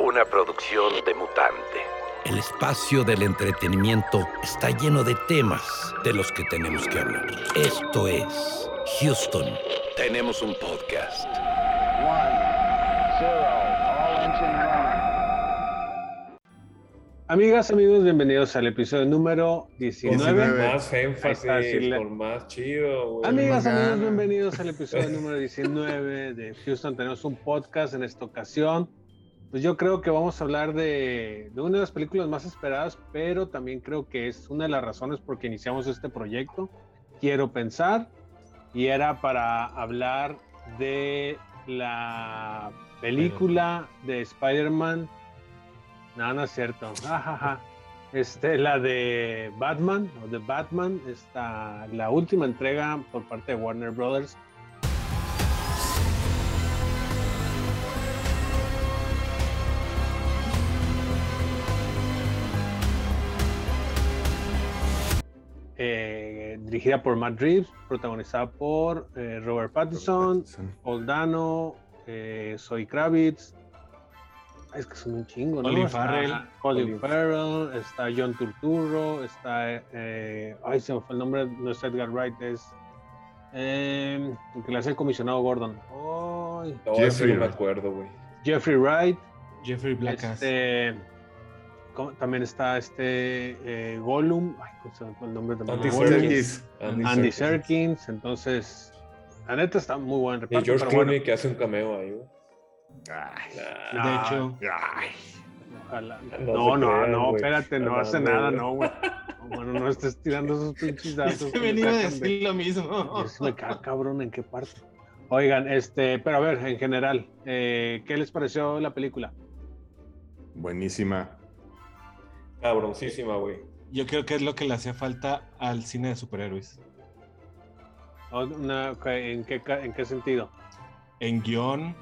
Una producción de mutante. El espacio del entretenimiento está lleno de temas de los que tenemos que hablar. Esto es Houston. Tenemos un podcast. Amigas, amigos, bienvenidos al episodio número 19. Más énfasis, por más chido. güey. Amigas, amigos, bienvenidos al episodio número 19 de Houston. Tenemos un podcast en esta ocasión. Pues yo creo que vamos a hablar de, de una de las películas más esperadas, pero también creo que es una de las razones por que iniciamos este proyecto. Quiero pensar, y era para hablar de la película de Spider-Man no, no es cierto. Este, la de Batman, o de Batman, está la última entrega por parte de Warner Brothers. Eh, dirigida por Matt Reeves, protagonizada por eh, Robert Pattinson, Paul Dano, eh, Zoe Kravitz, es que son un chingo, ¿no? Colin Farrell. Está Colin Farrell, está John Turturro, está. Eh, ay, se me fue el nombre, no es Edgar Wright, es. Eh, el que le hace el comisionado Gordon. No, ese no me acuerdo, güey. Jeffrey Wright. Jeffrey Blackass. Este, también está este eh, Gollum. Ay, ¿cómo se me fue el nombre también? Andy. Serkis. Andy Serkins. Entonces, la neta está muy buen Y reparto. George pero Clooney bueno, que hace un cameo ahí, güey. No, de hecho, Ojalá. No No, no, crean, no, espérate, no No hace nada, no, güey. No, Bueno, no estés tirando esos pinches datos. se que me me iba a sacan de- decir lo mismo. Sí me cago, cabrón, ¿en qué parte? Oigan, este, pero a ver, en general, eh, ¿qué les pareció la película? Buenísima. Cabroncísima, güey. Yo creo que es lo que le hacía falta al cine de superhéroes. O una- ¿En qué, ca- ¿En qué sentido? En guion,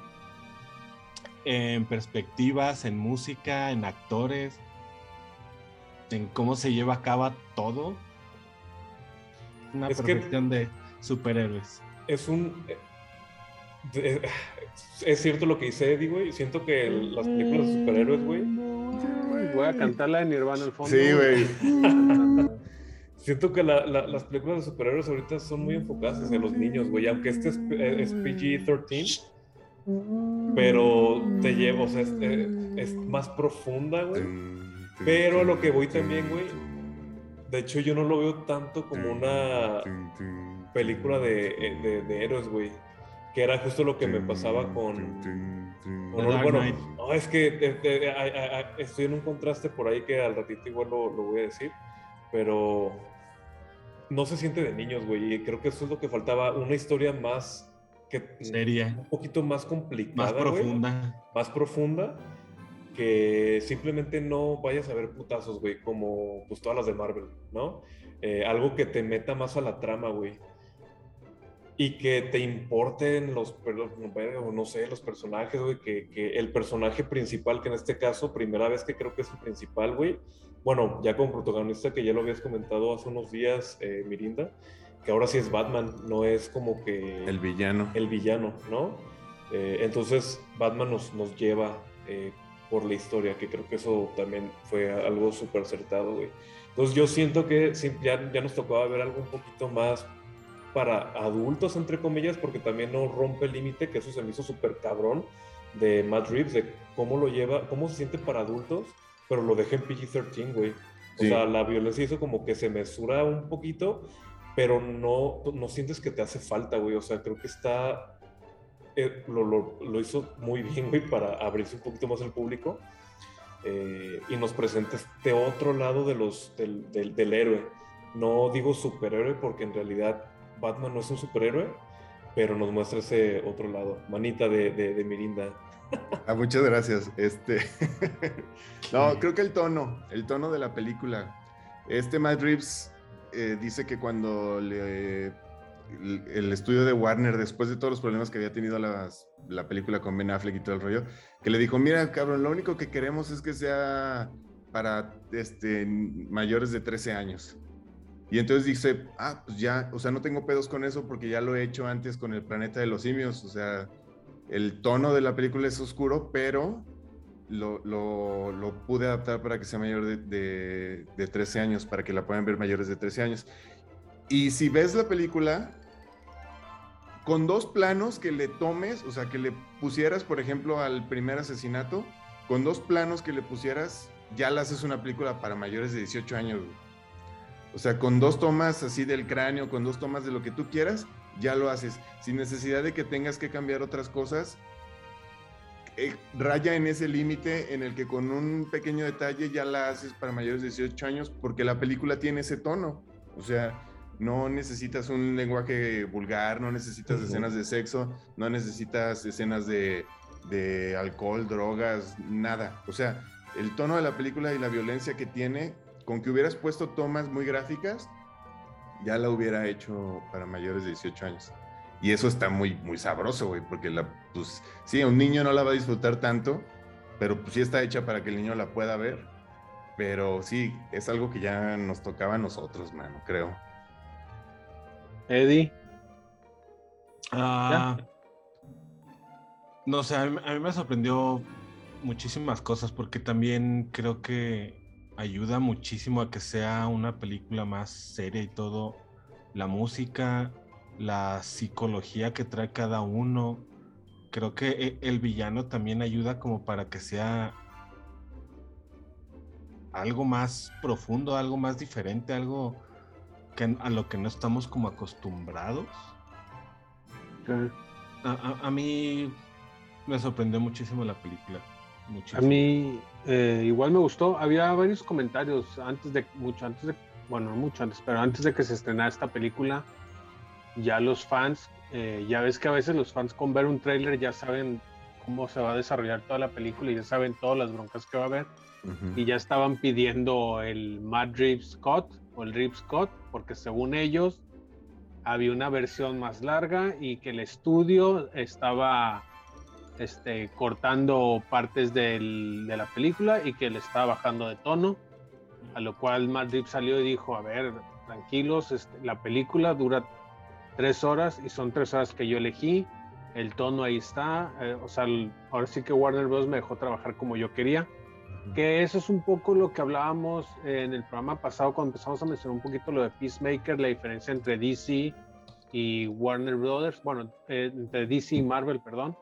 en perspectivas, en música, en actores, en cómo se lleva a cabo todo. Una Es perfección de superhéroes. Es un. eh, Es cierto lo que dice Eddie, güey. Siento que el- las películas de superhéroes, güey. Voy a cantar la de Nirvana al fondo. Sí, güey. Siento que la- la- las películas de superhéroes ahorita son muy enfocadas hacia los niños, güey. Aunque este es, es PG-13, pero te lleva, o sea, es, eh, es más profunda, güey. Pero a lo que voy también, güey, De hecho, yo no lo veo tanto como una película de, eh, de, de héroes, güey. Que era justo lo que me pasaba con. con- bueno, no, es que ay, ay, ay, estoy en un contraste por ahí que al ratito igual lo, lo voy a decir. Pero no se siente de niños, güey. Y creo que eso es lo que faltaba. Una historia más. Que, Seria, un poquito más complicada. más profunda. más profunda que simplemente no vayas a ver putazos, güey, como pues todas las de Marvel, ¿no? Eh, algo que te meta más a la trama, güey. Y que te importen los, no sé, los personajes, güey, que, que el personaje principal, que en este caso, primera vez que creo que es el principal, güey, bueno, ya como protagonista, que ya lo habías comentado hace unos días, eh, Mirinda, que ahora sí es Batman, no es como que El villano. el villano, ¿no? Eh, entonces Batman nos, nos lleva eh, por la historia, que creo que eso también fue algo súper acertado, güey. Entonces yo siento que sí, ya, ya nos tocaba ver algo un poquito más para adultos, entre comillas, porque también no rompe el límite, que eso se me hizo súper cabrón de Matt Reeves, de cómo lo lleva, cómo se siente para adultos, pero lo deja en PG-13, güey. O Sí. sea, la violencia hizo como que se mesura un poquito, pero no, no sientes que te hace falta, güey. O sea, creo que está. eh, lo, lo- lo hizo muy bien, güey, para abrirse un poquito más al público. eh, y nos presenta este otro lado de los, del, del- del héroe. No digo superhéroe porque en realidad Batman no es un superhéroe, pero nos muestra ese otro lado. Manita de, de, de Mirinda. Ah, muchas gracias. Este. no, creo que el tono, el tono de la película. Este Matt Reeves eh, dice que cuando le- el, el estudio de Warner, después de todos los problemas que había tenido las- la película con Ben Affleck y todo el rollo, que le dijo: Mira, cabrón, lo único que queremos es que sea para este, mayores de 13 años. Y entonces dice, ah, pues ya, o sea, no tengo pedos con eso porque ya lo he hecho antes con el planeta de los simios, o sea, el tono de la película es oscuro, pero lo, lo, pude adaptar para que sea mayor de, de, de 13 años, para que la puedan ver mayores de 13 años. Y si ves la película, con dos planos que le tomes, o sea, que le pusieras, por ejemplo, al primer asesinato, con dos planos que le pusieras, ya la haces una película para mayores de 18 años. O sea, con dos tomas así del cráneo, con dos tomas de lo que tú quieras, ya lo haces. Sin necesidad de que tengas que cambiar otras cosas. Eh, raya en ese límite en el que con un pequeño detalle ya la haces para mayores de 18 años porque la película tiene ese tono. O sea, no necesitas un lenguaje vulgar, no necesitas escenas de sexo, no necesitas escenas de, de alcohol, drogas, nada. O sea, el tono de la película y la violencia que tiene, con que hubieras puesto tomas muy gráficas, ya la hubiera hecho para mayores de 18 años. Y eso está muy, muy sabroso, güey, porque la, pues, sí, un niño no la va a disfrutar tanto, pero pues sí está hecha para que el niño la pueda ver. Pero sí, es algo que ya nos tocaba a nosotros, mano, creo. Eddie. Ah, no sé, a mí, a mí me sorprendió muchísimas cosas porque también creo que ayuda muchísimo a que sea una película más seria y todo. La música, la psicología que trae cada uno. Creo que e- el villano también ayuda como para que sea algo más profundo, algo más diferente, algo que a lo que no estamos como acostumbrados. A, a- a mí me sorprendió muchísimo la película. A mí eh, igual me gustó. Había varios comentarios antes de, mucho antes de, bueno, no mucho antes, pero antes de que se estrenara esta película, ya los fans, eh, ya ves que a veces los fans con ver un tráiler ya saben cómo se va a desarrollar toda la película y ya saben todas las broncas que va a haber. Y ya estaban pidiendo el Matt Reeves Cut o el Reeves Cut porque según ellos había una versión más larga y que el estudio estaba este, cortando partes del- de la película y que le estaba bajando de tono, a lo cual Matt Reeves salió y dijo, a ver, tranquilos, este, la película dura tres horas y son tres horas que yo elegí, el tono ahí está, eh, o sea, el- ahora sí que Warner Bros. me dejó trabajar como yo quería, que eso es un poco lo que hablábamos en el programa pasado cuando empezamos a mencionar un poquito lo de Peacemaker, la diferencia entre DC y Warner Brothers, bueno, eh, entre DC y Marvel, perdón.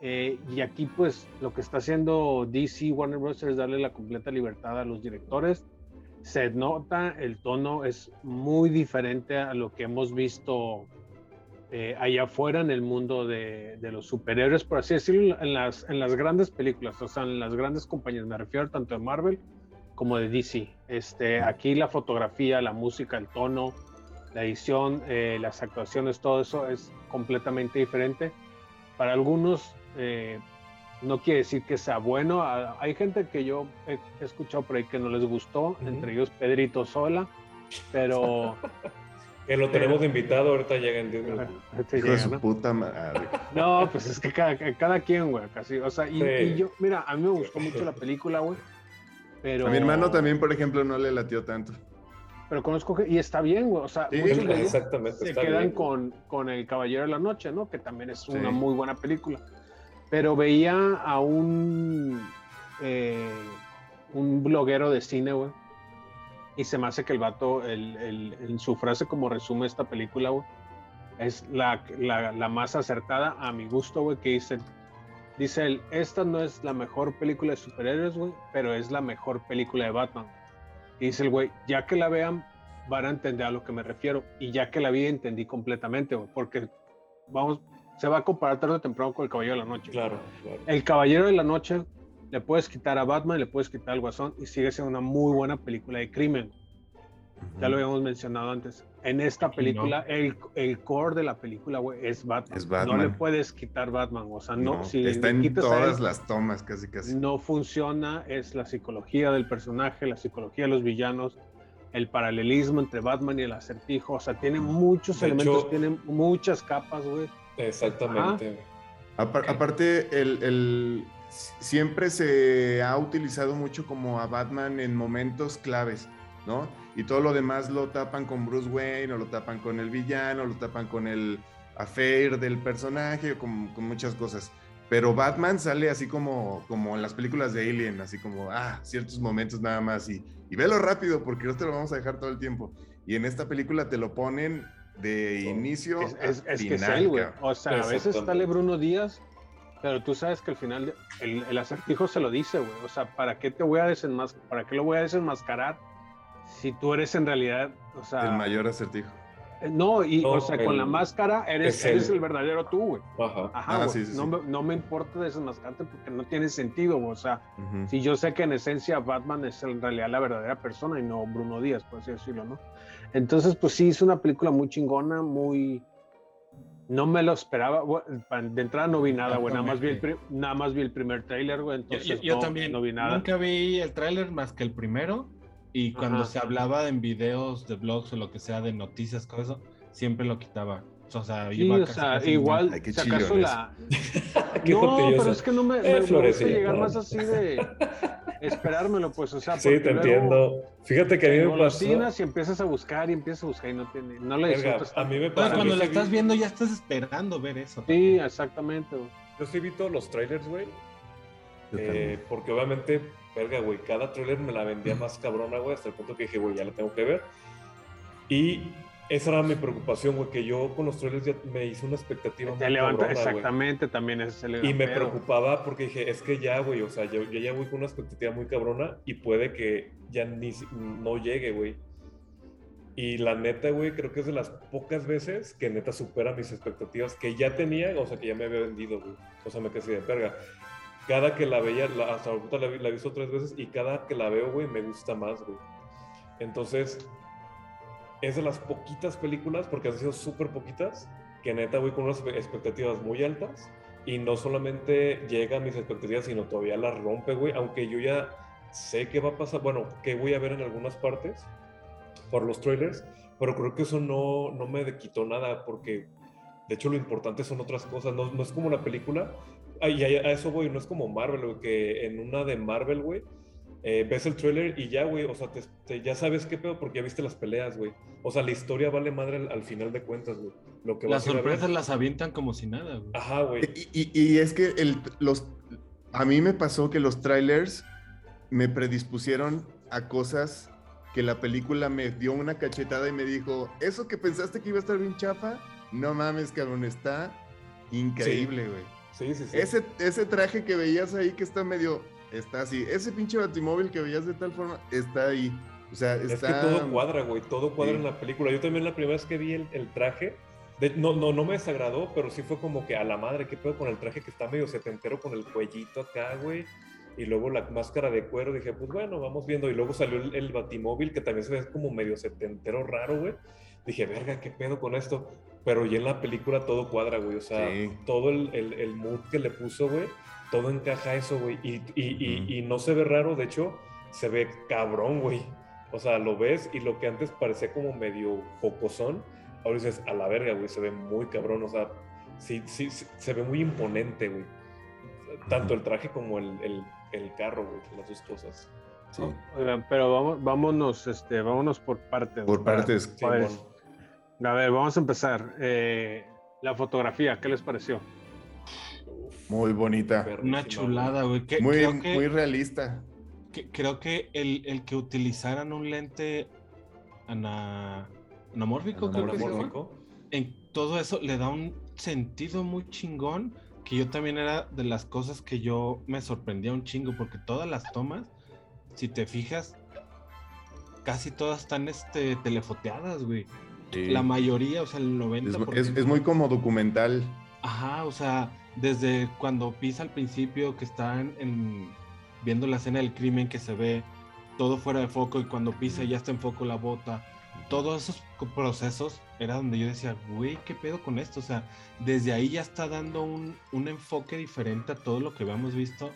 Eh, y aquí pues lo que está haciendo DC Warner Bros. es darle la completa libertad a los directores. Se nota, el tono es muy diferente a lo que hemos visto eh, allá afuera en el mundo de, de los superhéroes, por así decirlo, en las, en las grandes películas, o sea, en las grandes compañías, me refiero tanto de Marvel como de DC. Este, aquí la fotografía, la música, el tono, la edición, eh, las actuaciones, todo eso es completamente diferente. Para algunos eh, no quiere decir que sea bueno. Hay gente que yo he escuchado por ahí que no les gustó, entre ellos Pedrito Sola, pero Que lo tenemos de invitado, ahorita llega en 10 minutos. Hijo de llega, su ¿no? puta madre. No, pues es que cada, cada quien, güey, casi. O sea, y, Sí. y yo, mira, a mí me gustó mucho la película, güey. Pero, A mi hermano también, por ejemplo, no le latió tanto. Pero conozco que, y está bien, güey. O sea, Sí, muchos Exactamente. se quedan bien. con, con El Caballero de la Noche, ¿no? Que también es una muy buena película. Pero veía a un, eh, un bloguero de cine, güey. Y se me hace que el vato, el, su frase como resume esta película, güey, es la, la, más acertada a mi gusto, güey, que dice, dice él, esta no es la mejor película de superhéroes, güey, pero es la mejor película de Batman. Dice el güey, ya que la vean, van a entender a lo que me refiero. Y ya que la vi, entendí completamente, güey, porque vamos, se va a comparar tarde o temprano con el Caballero de la Noche. Claro, claro. El Caballero de la Noche le puedes quitar a Batman, le puedes quitar al Guasón y sigue siendo una muy buena película de crimen. Ya lo habíamos mencionado antes. En esta Aquí película, el, el core de la película, güey, es Batman. Es No le Batman. puedes quitar Batman. O sea, no, No, si está le en a él, todas las tomas, casi casi. no funciona. Es la psicología del personaje, la psicología de los villanos, el paralelismo entre Batman y el acertijo. O sea, tiene muchos De elementos, hecho- tiene muchas capas, güey. Exactamente. Apar- aparte, el, el- siempre se ha utilizado mucho como a Batman en momentos claves, ¿no? Y todo lo demás lo tapan con Bruce Wayne, o lo tapan con el villano, lo tapan con el, affair del personaje, con, con muchas cosas. Pero Batman sale así como, como en las películas de Alien, así como, ah, ciertos momentos nada más y, y velo rápido porque no te lo vamos a dejar todo el tiempo. Y en esta película te lo ponen de inicio Es, es- a es que es final, él, güey. O sea, a veces sale Bruno Díaz, pero tú sabes que al final de- el, el acertijo se lo dice, güey. O sea, ¿para qué te voy a desenmascarar? ¿Para qué lo voy a desenmascarar si tú eres en realidad, o sea, El mayor acertijo. Eh, no, y No, o sea, con la máscara eres, eres el verdadero tú, güey. Ajá. Ajá, Ah, güey. sí, sí, no, sí. Me, no me importa desenmascararte porque no tiene sentido, güey. O sea, Ujú. si yo sé que en esencia Batman es en realidad la verdadera persona y no Bruno Díaz, por así decirlo, ¿no? Entonces, pues sí, es una película muy chingona, muy... No me lo esperaba. De entrada no vi nada, güey. Nada más vi el, pri- nada más vi el primer tráiler, güey. Yo, Entonces yo- yo no, también no vi nada. nunca vi el tráiler más que el primero y cuando Ajá. se hablaba en videos de blogs o lo que sea de noticias, cosas, siempre lo quitaba. O sea, Sí, iba o casi, sea, casi igual, Ay, si acaso la... No, pero es que no me, Eh, me- me gusta llegar más así de esperármelo, pues, o sea, Sí, te luego entiendo. Fíjate que a mí me pasó. y empiezas a buscar y empiezas a buscar y no tiene, no le Verga, disfrutas a mí me pasa. Pero cuando la estás vi- viendo ya estás esperando ver eso. Sí, exactamente. Yo sí vi todos los trailers, güey. Eh, porque obviamente, verga, güey, cada trailer me la vendía más cabrona, güey, hasta el punto que dije, güey, ya la tengo que ver. Y esa era mi preocupación, güey, que yo con los trailers ya me hice una expectativa muy levanta, cabrona, exactamente, también es el Y me preocupaba porque dije, es que ya, güey, o sea, yo, yo ya voy con una expectativa muy cabrona y puede que ya ni no llegue, güey. Y la neta, güey, creo que es de las pocas veces que neta supera mis expectativas que ya tenía, o sea, que ya me había vendido, güey. O sea, me quedé así de verga. Cada que la veía, la- hasta ahorita la, la he visto tres veces y cada que la veo, güey, me gusta más, güey. Entonces, es de las poquitas películas, porque han sido súper poquitas, que neta voy con unas expectativas muy altas y no solamente llega a mis expectativas, sino todavía las rompe, güey, aunque yo ya sé qué va a pasar, bueno, que voy a ver en algunas partes por los trailers, pero creo que eso no, no me quitó nada, porque de hecho lo importante son otras cosas, no, no es como la película, y a, a eso, güey, no es como Marvel, güey, que en una de Marvel, güey, eh, ves el trailer y ya, güey, o sea, te- te- ya sabes qué pedo porque ya viste las peleas, güey. O sea, la historia vale madre al, al final de cuentas, güey. Lo que Las sorpresas las avientan como si nada, güey. Ajá, güey. Y, y- y es que el, los, a mí me pasó que los trailers me predispusieron a cosas que la película me dio una cachetada y me dijo, eso que pensaste que iba a estar bien chafa, no mames, cabrón, está increíble, güey. Sí, sí, sí. Ese, ese traje que veías ahí que está medio, está así. Ese pinche batimóvil que veías de tal forma, está ahí. O sea, Es que todo cuadra, güey. Todo cuadra Sí. en la película. Yo también la primera vez que vi el, el traje, de- no, no, no me desagradó, pero sí fue como que a la madre, qué pedo con el traje que está medio setentero con el cuellito acá, güey. Y luego la máscara de cuero, dije, pues bueno, vamos viendo. Y luego salió el, el batimóvil que también se ve como medio setentero raro, güey. Dije, verga, qué pedo con esto. Pero ya en la película todo cuadra, güey. O sea, Sí. todo el, el, el mood que le puso, güey, todo encaja a eso, güey. Y, y, y- y no se ve raro, de hecho, se ve cabrón, güey. O sea, lo ves y lo que antes parecía como medio jocosón, ahora dices, a la verga, güey, se ve muy cabrón. O sea, sí, sí, sí, se ve muy imponente, güey. Tanto el traje como el, el, el carro, güey, las dos cosas. Sí. Oigan, pero vamos, vámonos, este, vámonos por partes. Por para- partes. Sí, para- bueno. A ver, vamos a empezar. Eh, la fotografía, ¿qué les pareció? Muy bonita. Una chulada, güey. Que- Muy, creo que, muy realista. que- creo que el, el que utilizaran un lente ana- Anamórfico. en todo eso le da un sentido muy chingón que yo también era de las cosas que yo me sorprendía un chingo porque todas las tomas, si te fijas, casi todas están este, telefoteadas, güey. Sí. La mayoría, o sea, el 90%. Es, es- es muy como documental. Ajá, o sea, desde cuando pisa al principio que están en, viendo la escena del crimen que se ve todo fuera de foco y cuando pisa ya está en foco la bota. Todos esos procesos era donde yo decía, güey, ¿qué pedo con esto? O sea, desde ahí ya está dando un, un enfoque diferente a todo lo que habíamos visto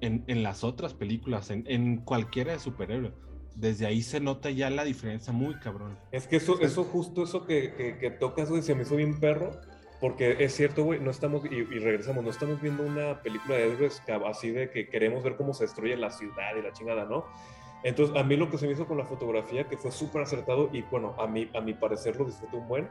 en, en las otras películas, en, en cualquiera de superhéroes. Desde ahí se nota ya la diferencia muy cabrón. Es que eso, eso justo eso que, que, que tocas, güey, se me hizo bien perro. Porque es cierto, güey, no estamos, y, y regresamos, no estamos viendo una película de héroes así de que queremos ver cómo se destruye la ciudad y la chingada, ¿no? Entonces, a mí lo que se me hizo con la fotografía, que fue súper acertado, y bueno, a mí, a mi parecer lo disfruté un buen,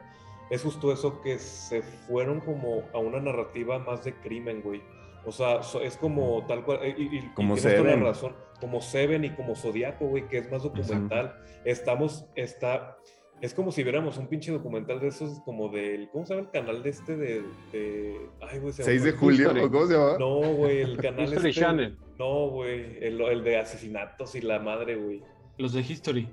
es justo eso que se fueron como a una narrativa más de crimen, güey. O sea, es como tal cual. Y, y- y Como tienes toda la Seven. razón. Como Seven y como Zodiaco, güey, que es más documental. Estamos, está. Es como si viéramos un pinche documental de esos, como del. ¿Cómo se llama el canal de este de. de ay, güey, se me 6 de julio. ¿o cómo se llama? No, güey, el canal History este. Channel. No, güey, el, el de asesinatos y la madre, güey. Los de History.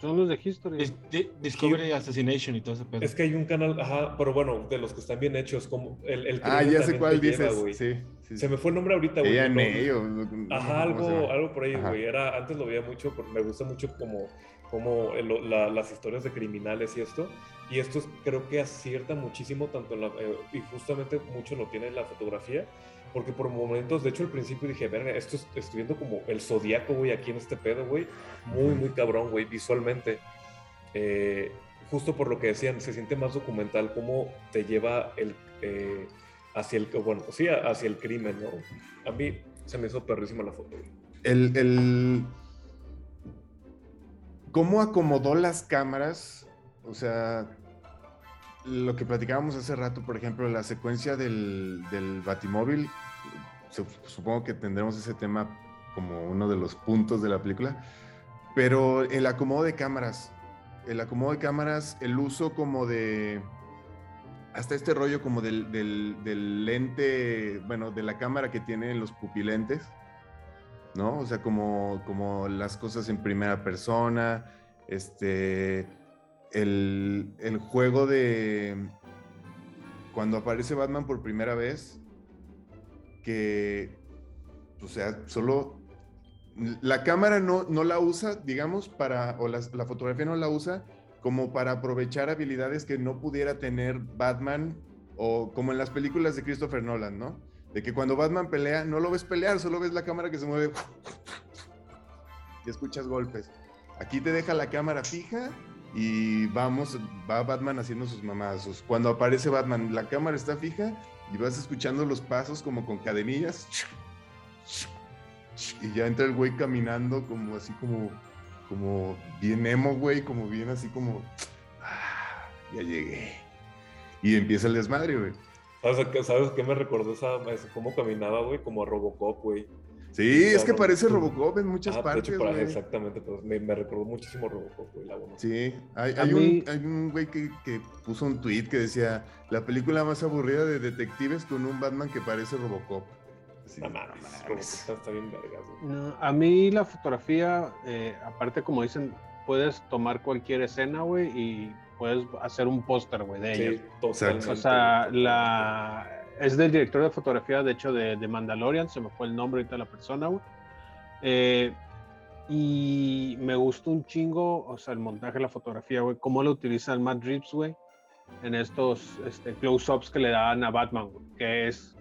Son los de History. Di- Discovery Assassination y todo ese pedo. Es que hay un canal, ajá, pero bueno, de los que están bien hechos, como el, el Ah, ya sé cuál lleva, dices. güey. sí, sí, Se me fue el nombre ahorita, güey. Ella no- en ello. Ajá, algo, algo por ahí, güey. Era, antes lo veía mucho, porque me gusta mucho como, como el- la- las historias de criminales y esto. Y esto es- creo que acierta muchísimo, tanto en la, eh, y justamente mucho lo tiene en la fotografía, porque por momentos, de hecho al principio dije, verga, esto es- estoy viendo como el zodiaco, güey, aquí en este pedo, güey. Muy, muy cabrón, güey, visualmente. Eh, justo por lo que decían, se siente más documental, cómo te lleva el, eh, hacia el, bueno, sí, hacia el crimen, ¿no? A mí se me hizo perrísima la foto, el, el- cómo acomodó las cámaras, o sea, lo que platicábamos hace rato, por ejemplo, la secuencia del, del Batimóvil, su- supongo que tendremos ese tema como uno de los puntos de la película, pero el acomodo de cámaras, el acomodo de cámaras, el uso como de... Hasta este rollo como del, del- lente, bueno, de la cámara que tienen los pupilentes, ¿no? O sea, como, como las cosas en primera persona, este, el, el juego de cuando aparece Batman por primera vez, que, o sea, solo la cámara no, no la usa, digamos, para, o las- la fotografía no la usa como para aprovechar habilidades que no pudiera tener Batman o como en las películas de Christopher Nolan, ¿no? De que cuando Batman pelea, no lo ves pelear, solo ves la cámara que se mueve y escuchas golpes. Aquí te deja la cámara fija y vamos, va Batman haciendo sus mamazos. Cuando aparece Batman, la cámara está fija y vas escuchando los pasos como con cadenillas. Y ya entra el güey caminando como así como, como bien emo, güey, como bien así como, "Ah, ya llegué. Y empieza el desmadre, güey. ¿Sabes qué, ¿Sabes qué me recordó esa, esa- cómo caminaba, güey? Como a Robocop, güey. Sí, es que parece Robocop en muchas Ah, partes, hecho, exactamente, pues, me, me recordó muchísimo a Robocop, güey, la buena. Sí, hay, A hay mí- un, hay un güey que, que puso un tweet que decía, la película más aburrida de detectives con un Batman que parece Robocop. No no mames, mames. Robocop está, está bien vergas, güey. No, a mí la fotografía, eh, aparte como dicen, puedes tomar cualquier escena, güey, y puedes hacer un póster, güey, de. Sí, totalmente. O sea, la es del director de fotografía, de hecho, de, de Mandalorian, se me fue el nombre ahorita de la persona, güey. Eh, y me gustó un chingo, o sea, el montaje, la fotografía, güey, cómo lo utiliza el Matt Reeves, güey, en estos este, close-ups que le dan a Batman, güey, que es,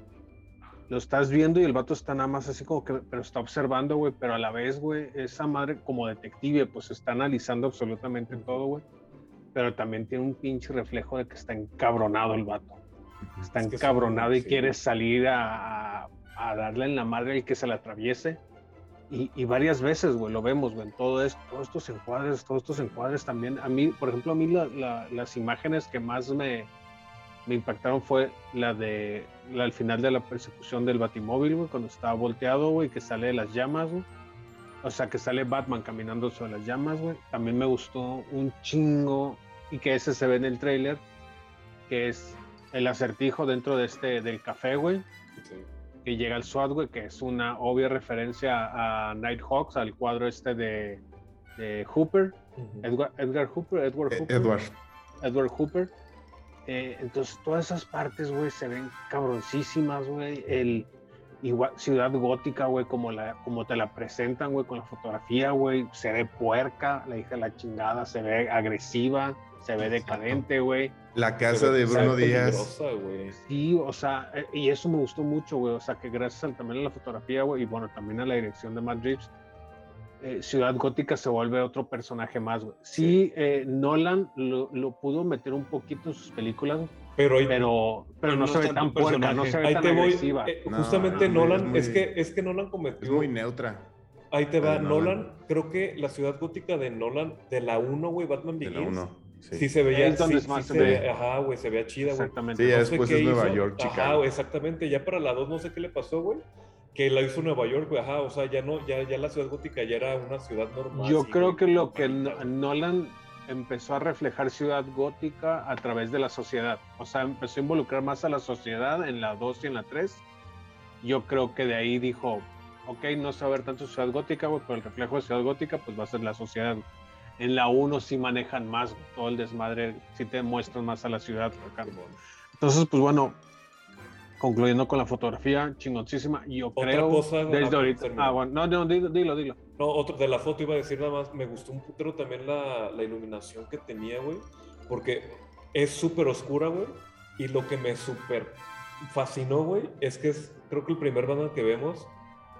lo estás viendo y el vato está nada más así como que, pero está observando, güey, pero a la vez, güey, esa madre como detective, pues está analizando absolutamente todo, güey, pero también tiene un pinche reflejo de que está encabronado el vato está Es encabronado y sí. quiere salir a, a- darle en la madre al que se le atraviese. Y, y varias veces, güey, lo vemos, güey, en todo esto, todos estos encuadres, todos estos encuadres también. A mí, por ejemplo, a mí la- la- las imágenes que más me, me impactaron fue la de, la al final de la persecución del Batimóvil, güey, cuando estaba volteado, güey, que sale de las llamas, güey. O sea, que sale Batman caminando sobre las llamas, güey. También me gustó un chingo y que ese se ve en el tráiler, que es el acertijo dentro de este del café, güey, Sí. que llega al SWAT, güey, que es una obvia referencia a Nighthawks, al cuadro este de, de Hooper. Edward, Edgar Hooper, Edward Eh, Hooper. Edward. Edward Hooper. Eh, entonces, todas esas partes, güey, se ven cabroncísimas, güey. El igual, Ciudad Gótica, güey, como, la, como te la presentan, güey, con la fotografía, güey, se ve puerca, la hija de la chingada, se ve agresiva, se ve decadente, güey. La casa de Bruno Díaz. Sí, o sea, eh, y eso me gustó mucho, güey. O sea, que gracias al- también a la fotografía, güey, y bueno, también a la dirección de Matt Reeves, eh, Ciudad Gótica se vuelve otro personaje más, güey. Sí, eh, Nolan lo, lo pudo meter un poquito en sus películas, Pero ahí, pero, pero no, no se ve tan puerca, no se ve ahí tan te voy. agresiva. eh, No, justamente no, Nolan, es muy- es, que, es que Nolan cometió. Es muy neutra. Ahí te va, Nolan. Nolan. Creo que la ciudad gótica de Nolan, de la 1, güey, Batman De la Begins, uno. Sí, se veía. Sí, sí se ve. Ajá, güey, se veía chida, güey. Exactamente. Sí, ya No sé después qué es Nueva hizo. York, Ajá, Chicago. güey, exactamente. Ya para la 2 no sé qué le pasó, güey. Que la hizo Nueva York, güey. Ajá, o sea, ya no, ya, ya la ciudad gótica ya era una ciudad normal. Yo creo güey, que lo que. Nolan empezó a reflejar Ciudad Gótica a través de la sociedad. O sea, empezó a involucrar más a la sociedad en la 2 y en la 3. Yo creo que de ahí dijo, ok, no se va a ver tanto Ciudad Gótica, güey, pero el reflejo de Ciudad Gótica pues va a ser la sociedad. güey. En la 1 sí manejan más, todo el desmadre, sí te muestran más a la ciudad. acá. Entonces, pues bueno, concluyendo con la fotografía, chingoncísima. Yo Otra creo cosa, desde ah, ahorita. Ah, bueno, no, no, dilo, dilo. dilo. No, otro de la foto iba a decir nada más, me gustó un putero también la, la iluminación que tenía, güey, porque es súper oscura, güey, y lo que me súper fascinó, güey, es que es, creo que el primer Batman que vemos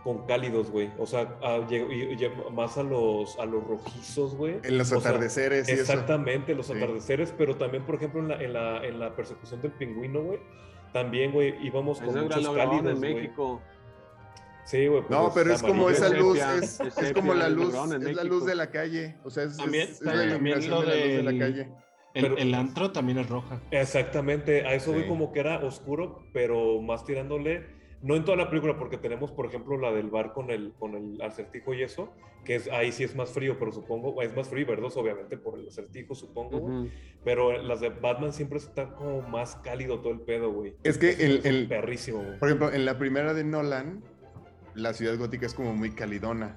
con cálidos, güey, o sea, a- lleg- y- y- más a los, a los rojizos, güey. En los O sea, atardeceres y eso. Exactamente, los Sí. atardeceres, pero también, por ejemplo, en la, en la, en la persecución del pingüino, güey, también, güey, íbamos con Ese muchos cálidos, en güey. México. Sí, güey. pues, No, pero es como esa es luz, es, es como la luz, es la luz de la calle. O sea, es, También- es- es la también iluminación lo de la luz de la calle. El, Pero- el antro también es roja. Exactamente, a eso Sí. vi como que era oscuro, pero más tirándole, no en toda la película, porque tenemos, por ejemplo, la del bar con el, con el acertijo y eso, que es, ahí sí es más frío, pero supongo, es más frío y verdoso, obviamente, por el acertijo, supongo, güey. Ujú. pero las de Batman siempre están como más cálido todo el pedo, güey. Es que el- es el- perrísimo, güey. Por ejemplo, en la primera de Nolan, la ciudad gótica es como muy calidona.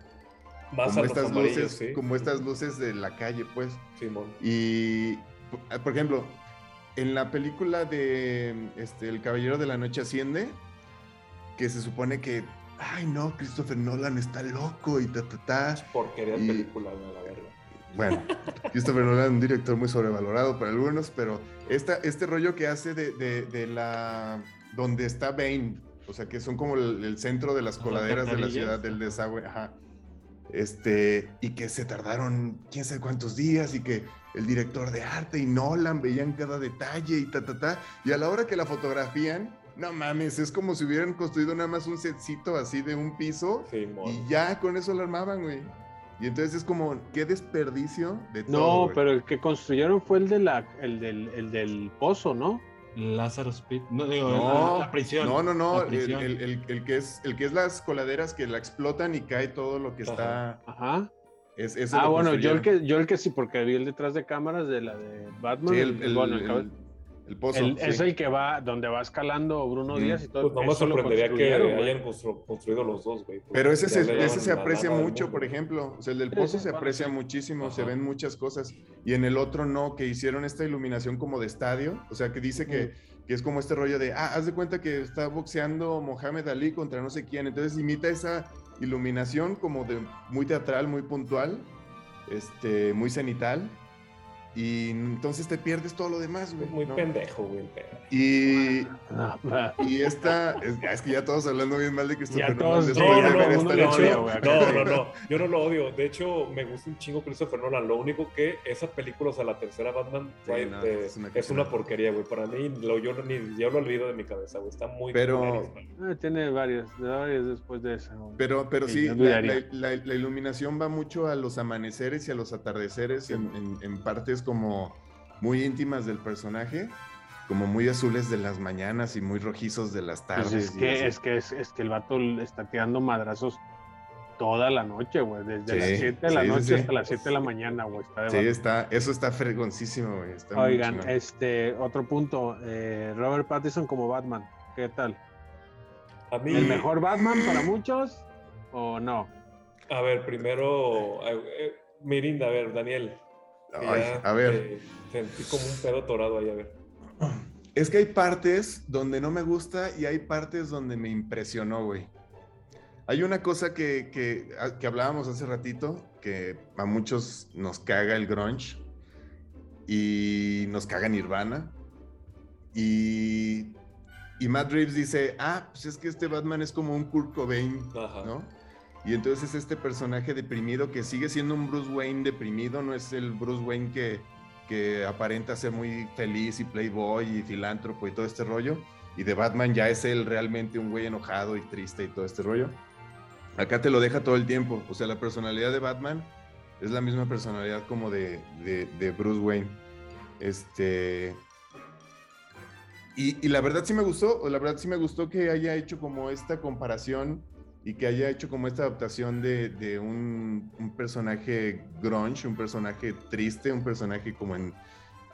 Más Como estas luces, sí. como estas luces de la calle, pues. Simón. Y, por- por ejemplo, en la película de este, El Caballero de la Noche Asciende, que se supone que, ay no, Christopher Nolan está loco y ta, ta, ta. Porquería Y- película, güey, la verga. Bueno, Christopher Nolan, un director muy sobrevalorado para algunos, pero esta, este rollo que hace de, de- de la. donde está Bane, o sea, que son como el, el centro de las coladeras de la ciudad del desagüe, ajá. Este, y que se tardaron quién sabe cuántos días y que el director de arte y Nolan veían cada detalle y ta, ta, ta. Y a la hora que la fotografían, no mames, es como si hubieran construido nada más un setcito así de un piso Simón. y ya con eso lo armaban, güey. Y entonces es como, qué desperdicio de todo. No, güey. pero el que construyeron fue el, de la, el, del, el del pozo, ¿no? Lázaro Speed. No, digo, No, la, la prisión. No, no, no. El, prisión. el- el- el que es, el que es las coladeras que la explotan y cae todo lo que está. Ajá. Es, Ah, bueno, yo el, que, yo el que sí, porque vi el detrás de cámaras de la de Batman. Sí, el, el- bueno, el pozo. el- sí. Es el que va, donde va escalando Bruno. Díaz y todo. Pues no me sorprendería que hayan constru- construido los dos, güey. Pero ese se, ese se aprecia mucho, por ejemplo. O sea, el del pozo se aprecia muchísimo, se Ajá. ven muchas cosas. Y en el otro no, que hicieron esta iluminación como de estadio. O sea, que dice que, que es como este rollo de, ah, haz de cuenta que está boxeando Mohamed Ali contra no sé quién. Entonces imita esa iluminación como de muy teatral, muy puntual, este, muy cenital. Y entonces te pierdes todo lo demás, güey. Es muy ¿no? pendejo, güey. Y, No, y esta, es, es que ya todos hablando bien mal de Christopher Nolan Sí, No, después no, de no, noche. odia, güey. No, no, no, yo no lo odio. De hecho, me gusta un chingo Christopher Nolan. Lo único que esa película, o sea, la tercera Batman, Sí, no, eh, es una es una porquería, güey. Para mí, lo, yo, ni, yo lo olvido de mi cabeza, güey. Está muy Pero-. Ah, tiene varias, varias después de esa. güey. Pero, pero Sí, sí, la, la- la- la iluminación va mucho a los amaneceres y a los atardeceres en, en- en partes como muy íntimas del personaje, como muy azules de las mañanas y muy rojizos de las Pues tardes. es, que, es, que, es, es que el vato está tirando madrazos toda la noche, güey. Desde Sí, las 7 de la sí, noche sí. hasta las 7 de la mañana, güey. Está de Sí, está, eso está fregoncísimo, güey. está Oigan, este, otro punto. eh, Robert Pattinson como Batman. ¿Qué tal? A mí, ¿El mejor Batman para muchos o no? a ver, primero, eh, eh, Mirinda, a ver, Daniel. Ay, a ver. te- sentí como un pedo torado ahí, a ver. Es que hay partes donde no me gusta y hay partes donde me impresionó, güey. Hay una cosa que, que, a- que hablábamos hace ratito, que a muchos nos caga el grunge y nos caga Nirvana. Y, y Matt Reeves dice, ah, pues es que este Batman es como un Kurt Cobain, Ajá. ¿no? Y entonces es este personaje deprimido que sigue siendo un Bruce Wayne deprimido, no es el Bruce Wayne que, aparenta ser muy feliz y playboy y filántropo y todo este rollo. Y de Batman ya es él realmente un güey enojado y triste y todo este rollo. Acá te lo deja todo el tiempo. O sea, la personalidad de Batman es la misma personalidad como de Bruce Wayne. Este. Y, y la verdad sí me gustó, la verdad sí me gustó que haya hecho como esta comparación y que haya hecho como esta adaptación de, de un, un, personaje grunge, un personaje triste, un personaje como en,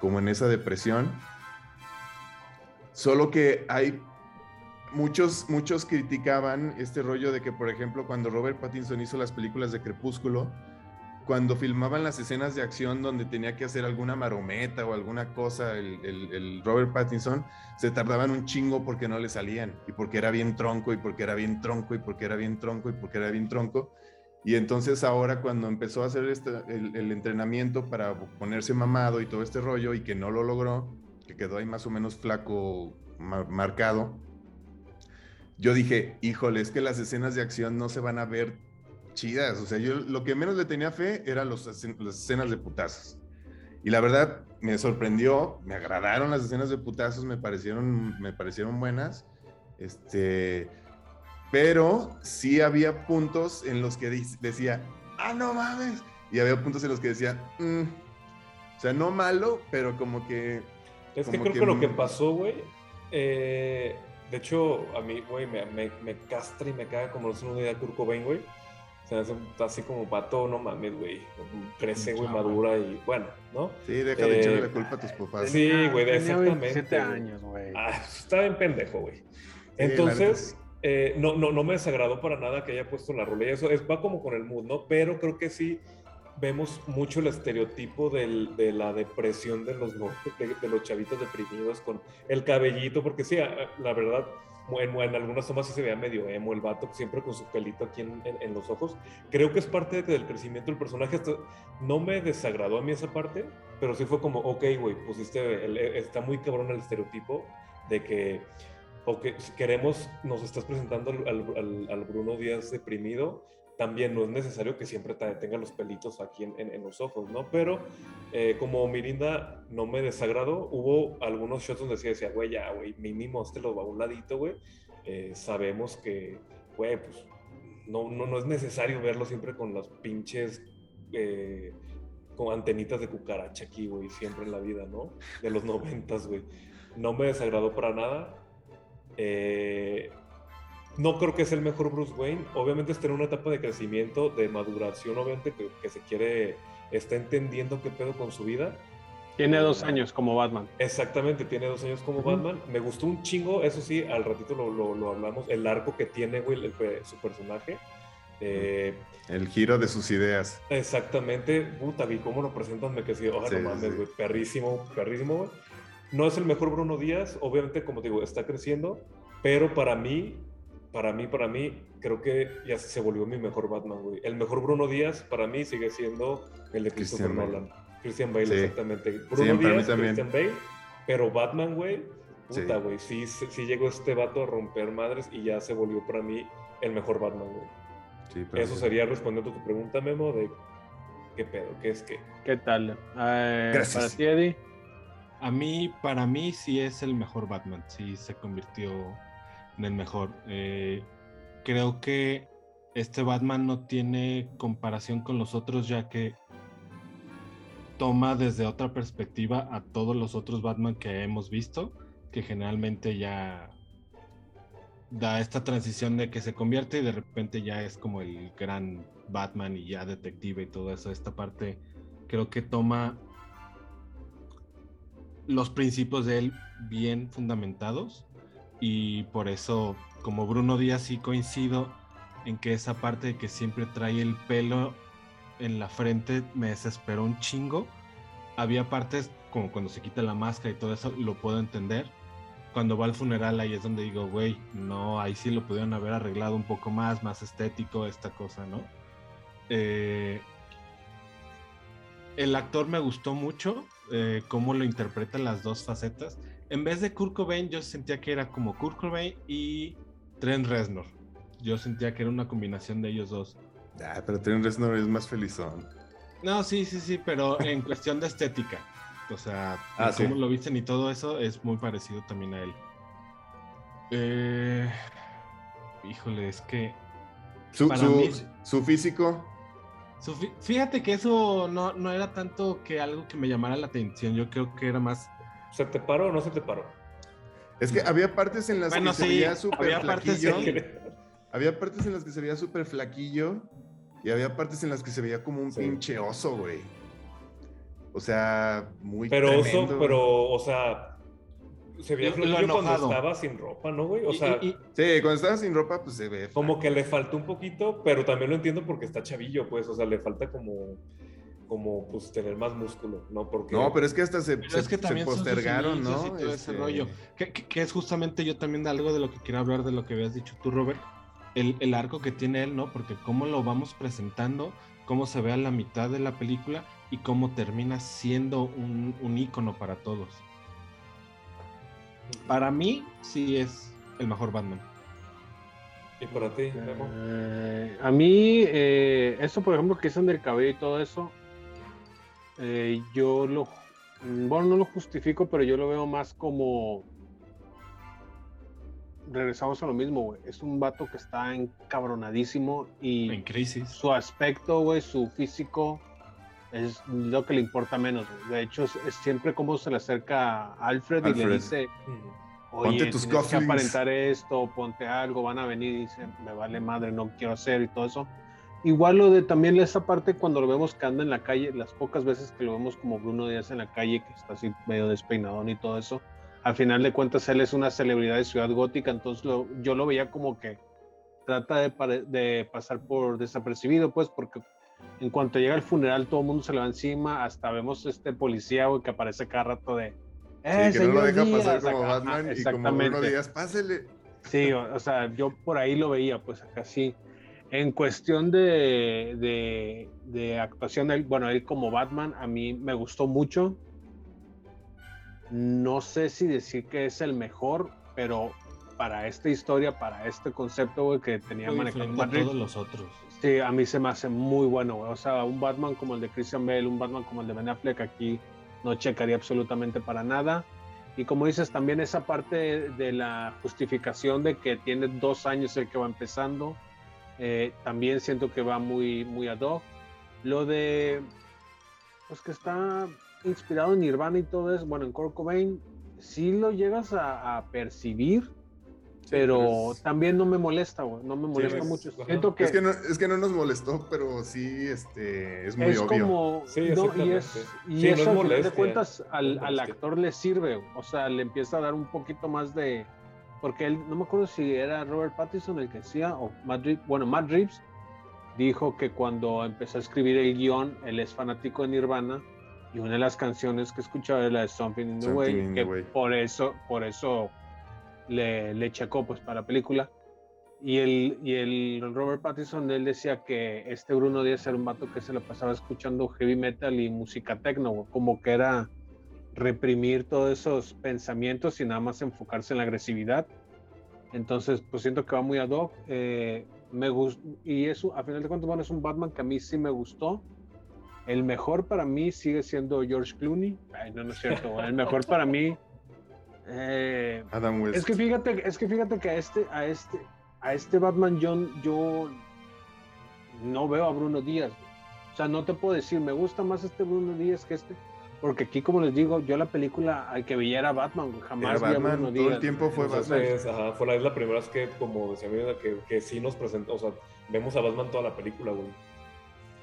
como en esa depresión. Solo que hay muchos, muchos criticaban este rollo de que, por ejemplo, cuando Robert Pattinson hizo las películas de Crepúsculo, cuando filmaban las escenas de acción donde tenía que hacer alguna marometa o alguna cosa, el, Robert Pattinson, se tardaban un chingo porque no le salían, y porque era bien tronco, y porque era bien tronco, y porque era bien tronco, y porque era bien tronco. Y entonces ahora cuando empezó a hacer este, el, entrenamiento para ponerse mamado y todo este rollo, y que no lo logró, que quedó ahí más o menos flaco, mar, marcado, yo dije, híjole, es que las escenas de acción no se van a ver chidas. O sea, yo lo que menos le tenía fe eran los, las escenas de putazos. Y la verdad me sorprendió, me agradaron las escenas de putazos, me parecieron, me parecieron buenas. Este, pero sí había puntos en los que decía, ah, no mames. Y había puntos en los que decía, mm. o sea, no malo, pero como que. Es como que creo que, que lo que pasó, güey, eh, de hecho, a mí, güey, me, me, me, castra y me caga como no es una idea Kurt Cobain, güey. Sea, es así como pato, no mames, güey. Crece, güey, madura y bueno, ¿no? Sí, deja de eh, echarle la culpa a tus papás. Sí, güey, exactamente. 27 años, güey. Ah, está bien pendejo, güey. Entonces, eh, no, no, no me desagradó para nada que haya puesto la rola. Y eso es, va como con el mood, ¿no? Pero creo que sí vemos mucho el estereotipo del, de la depresión de los, de, de, los chavitos deprimidos con el cabellito, porque sí, la verdad, en, en, algunas tomas sí se veía medio emo el vato, siempre con su pelito aquí en, en, en los ojos. Creo que es parte de, del crecimiento del personaje. Esto, no me desagradó a mí esa parte, pero sí fue como, ok, güey, pusiste, el, está muy cabrón el estereotipo de que, okay, si queremos, nos estás presentando al, al, al Bruno Díaz deprimido, también no es necesario que siempre tenga los pelitos aquí en, los ojos, ¿no? Pero eh, como Mirinda no me desagradó, hubo algunos shots donde se decía, güey, ya, güey, mínimo este lo va a un ladito, güey. Eh, sabemos que, güey, pues no, no, no, es necesario verlo siempre con las pinches, eh, con antenitas de cucaracha aquí, güey, siempre en la vida, ¿no? De los noventas, güey. No me desagradó para nada. Eh, no creo que sea el mejor Bruce Wayne. Obviamente está en una etapa de crecimiento, de maduración, obviamente, que, que se quiere, está entendiendo qué pedo con su vida. Tiene dos años como Batman. Exactamente, tiene dos años como uh -huh. Batman. Me gustó un chingo, eso sí, al ratito lo, lo, lo hablamos, el arco que tiene, güey, el, el, su personaje. Eh, el giro de sus ideas. Exactamente. Puta, vi cómo lo presentan, me quedé, oh, sí, no mames, güey, sí. perrísimo, perrísimo, güey. No es el mejor Bruno Díaz, obviamente, como digo, está creciendo, pero para mí, para mí, para mí, creo que ya se volvió mi mejor Batman, güey. El mejor Bruno Díaz para mí sigue siendo el de Christopher Christian Nolan. Bale. Christian Bale, sí. exactamente. Bruno sí, Díaz, Christian Bale, pero Batman, güey, puta, güey, sí. Sí, sí, llegó este vato a romper madres y ya se volvió para mí el mejor Batman, güey. Sí, Eso sería respondiendo a tu pregunta, Memo, de qué pedo, qué es qué. ¿Qué tal? Eh, Gracias. ¿Para ti, Eddie? A mí, para mí sí es el mejor Batman, sí se convirtió en el mejor. Eh, creo que este Batman no tiene comparación con los otros ya que toma desde otra perspectiva a todos los otros Batman que hemos visto, que generalmente ya da esta transición de que se convierte y de repente ya es como el gran Batman y ya detective y todo eso. Esta parte creo que toma los principios de él bien fundamentados y por eso como Bruno Díaz sí coincido en que esa parte de que siempre trae el pelo en la frente me desesperó un chingo. Había partes como cuando se quita la máscara y todo eso, lo puedo entender. Cuando va al funeral ahí es donde digo, güey, no, ahí sí lo pudieron haber arreglado un poco más, más estético, esta cosa, ¿no? Eh, el actor me gustó mucho, eh, cómo lo interpreta las dos facetas. En vez de Kurt Cobain, yo sentía que era como Kurt Cobain y Trent Reznor. Yo sentía que era una combinación de ellos dos. Ah, pero Trent Reznor es más felizón. No, sí, sí, sí, pero en cuestión de estética. O sea, ah, cómo sí. lo visten y todo eso es muy parecido también a él. Eh, híjole, es que. Su, su, mí... su, físico. Sufi- Fíjate que eso no, no era tanto que algo que me llamara la atención. Yo creo que era más. ¿Se te paró o no se te paró? Es que había partes en las Bueno, que se veía súper partes flaquillo. sí. Había partes en las que se veía súper flaquillo y había partes en las que se veía como un Sí. pinche oso, güey. O sea, muy Pero oso, pero, o sea, se veía Lo- lo flaquillo cuando estaba sin ropa, ¿no, güey? O Y- sea, y- y- Sí, cuando estaba sin ropa, pues se ve. como que le faltó un poquito, pero también lo entiendo porque está chavillo, pues, o sea, le falta como, como, pues, tener más músculo, ¿no? Porque... No, pero es que hasta se, se- es que postergaron, ¿no? y todo ese Este, rollo. Que, que- que es justamente yo también de algo de lo que quiero hablar de lo que habías dicho tú, Robert. El, el arco que tiene él, ¿no? Porque cómo lo vamos presentando, cómo se ve a la mitad de la película y cómo termina siendo un, un ícono para todos. Para mí, sí es el mejor Batman. ¿Y para ti, Memo? Eh, a mí, eh, eso por ejemplo que dicen del cabello y todo eso, eh, yo lo, bueno, no lo justifico, pero yo lo veo más como, regresamos a lo mismo, güey, es un vato que está encabronadísimo y En Crisis. su aspecto, güey, su físico es lo que le importa menos. güey. De hecho, es, es siempre como se le acerca a Alfred, y le dice, Mm. Oye, Ponte tus tienes que aparentar esto, ponte algo, van a venir y dicen, me vale madre, no quiero hacer y todo eso. Igual lo de también esa parte cuando lo vemos que anda en la calle, las pocas veces que lo vemos como Bruno Díaz en la calle, que está así medio despeinadón y todo eso, al final de cuentas él es una celebridad de Ciudad Gótica, entonces lo- yo lo veía como que trata de, pasar por desapercibido, pues, porque en cuanto llega el funeral todo el mundo se le va encima, hasta vemos este policía, güey, que aparece cada rato de... "Eh, Sí, que no lo deja pasar Díaz", como Batman ajá, y como. Bruno Díaz, pásele. Sí, o, o sea, yo por ahí lo veía, pues acá sí. En cuestión de, de, de actuación, él- bueno, él como Batman, a mí me gustó mucho. No sé si decir que es el mejor, pero para esta historia, para este concepto que tenía manejado Reeves, todos los otros. Sí, a mí se me hace muy bueno. O sea, un Batman como el de Christian Bale, un Batman como el de Ben Affleck aquí no checaría absolutamente para nada. Y como dices, también esa parte de la justificación de que tiene dos años el que va empezando, eh, también siento que va muy, muy ad hoc. Lo de, pues que está inspirado en Nirvana y todo eso, bueno, en Kurt Cobain, sí lo llegas a, a percibir, pero pero es- también no me molesta, güey, no me molesta es- mucho. Siento que Es que, no, es que no nos molestó, pero sí este, es muy es obvio. como Sí, no, y, es, y Sí, no eso es al final de molestia, cuentas al, no es al molestia. actor le sirve o sea le empieza a dar un poquito más de porque él no me acuerdo si era Robert Pattinson el que decía o Matt Reeves, bueno Matt Reeves dijo que cuando empezó a escribir el guion él es fanático de Nirvana y una de las canciones que escuchaba era la de Something in the Something Way in que the Way. por eso por eso le, le checó pues para la película y el, y el Robert Pattinson, él decía que este Bruno Díaz era un vato que se lo pasaba escuchando heavy metal y música techno, como que era reprimir todos esos pensamientos y nada más enfocarse en la agresividad. Entonces, pues siento que va muy ad hoc. eh, me y eso, a final de cuentas, bueno, es un Batman que a mí sí me gustó. El mejor para mí sigue siendo George Clooney. Ay, no, no es cierto. El mejor para mí. eh, Adam West. es que fíjate, es que fíjate que a este, a este, a este Batman yo, yo no veo a Bruno Díaz. O sea, no te puedo decir, me gusta más este Bruno Díaz que este. Porque aquí, como les digo, yo la película al que veía era Batman, güey. Jamás Era vi a Batman, todo el tiempo fue Entonces, Batman. Ajá, fue la, es la primera vez que, como decía mi que, que sí nos presentó, o sea, vemos a Batman toda la película, güey. O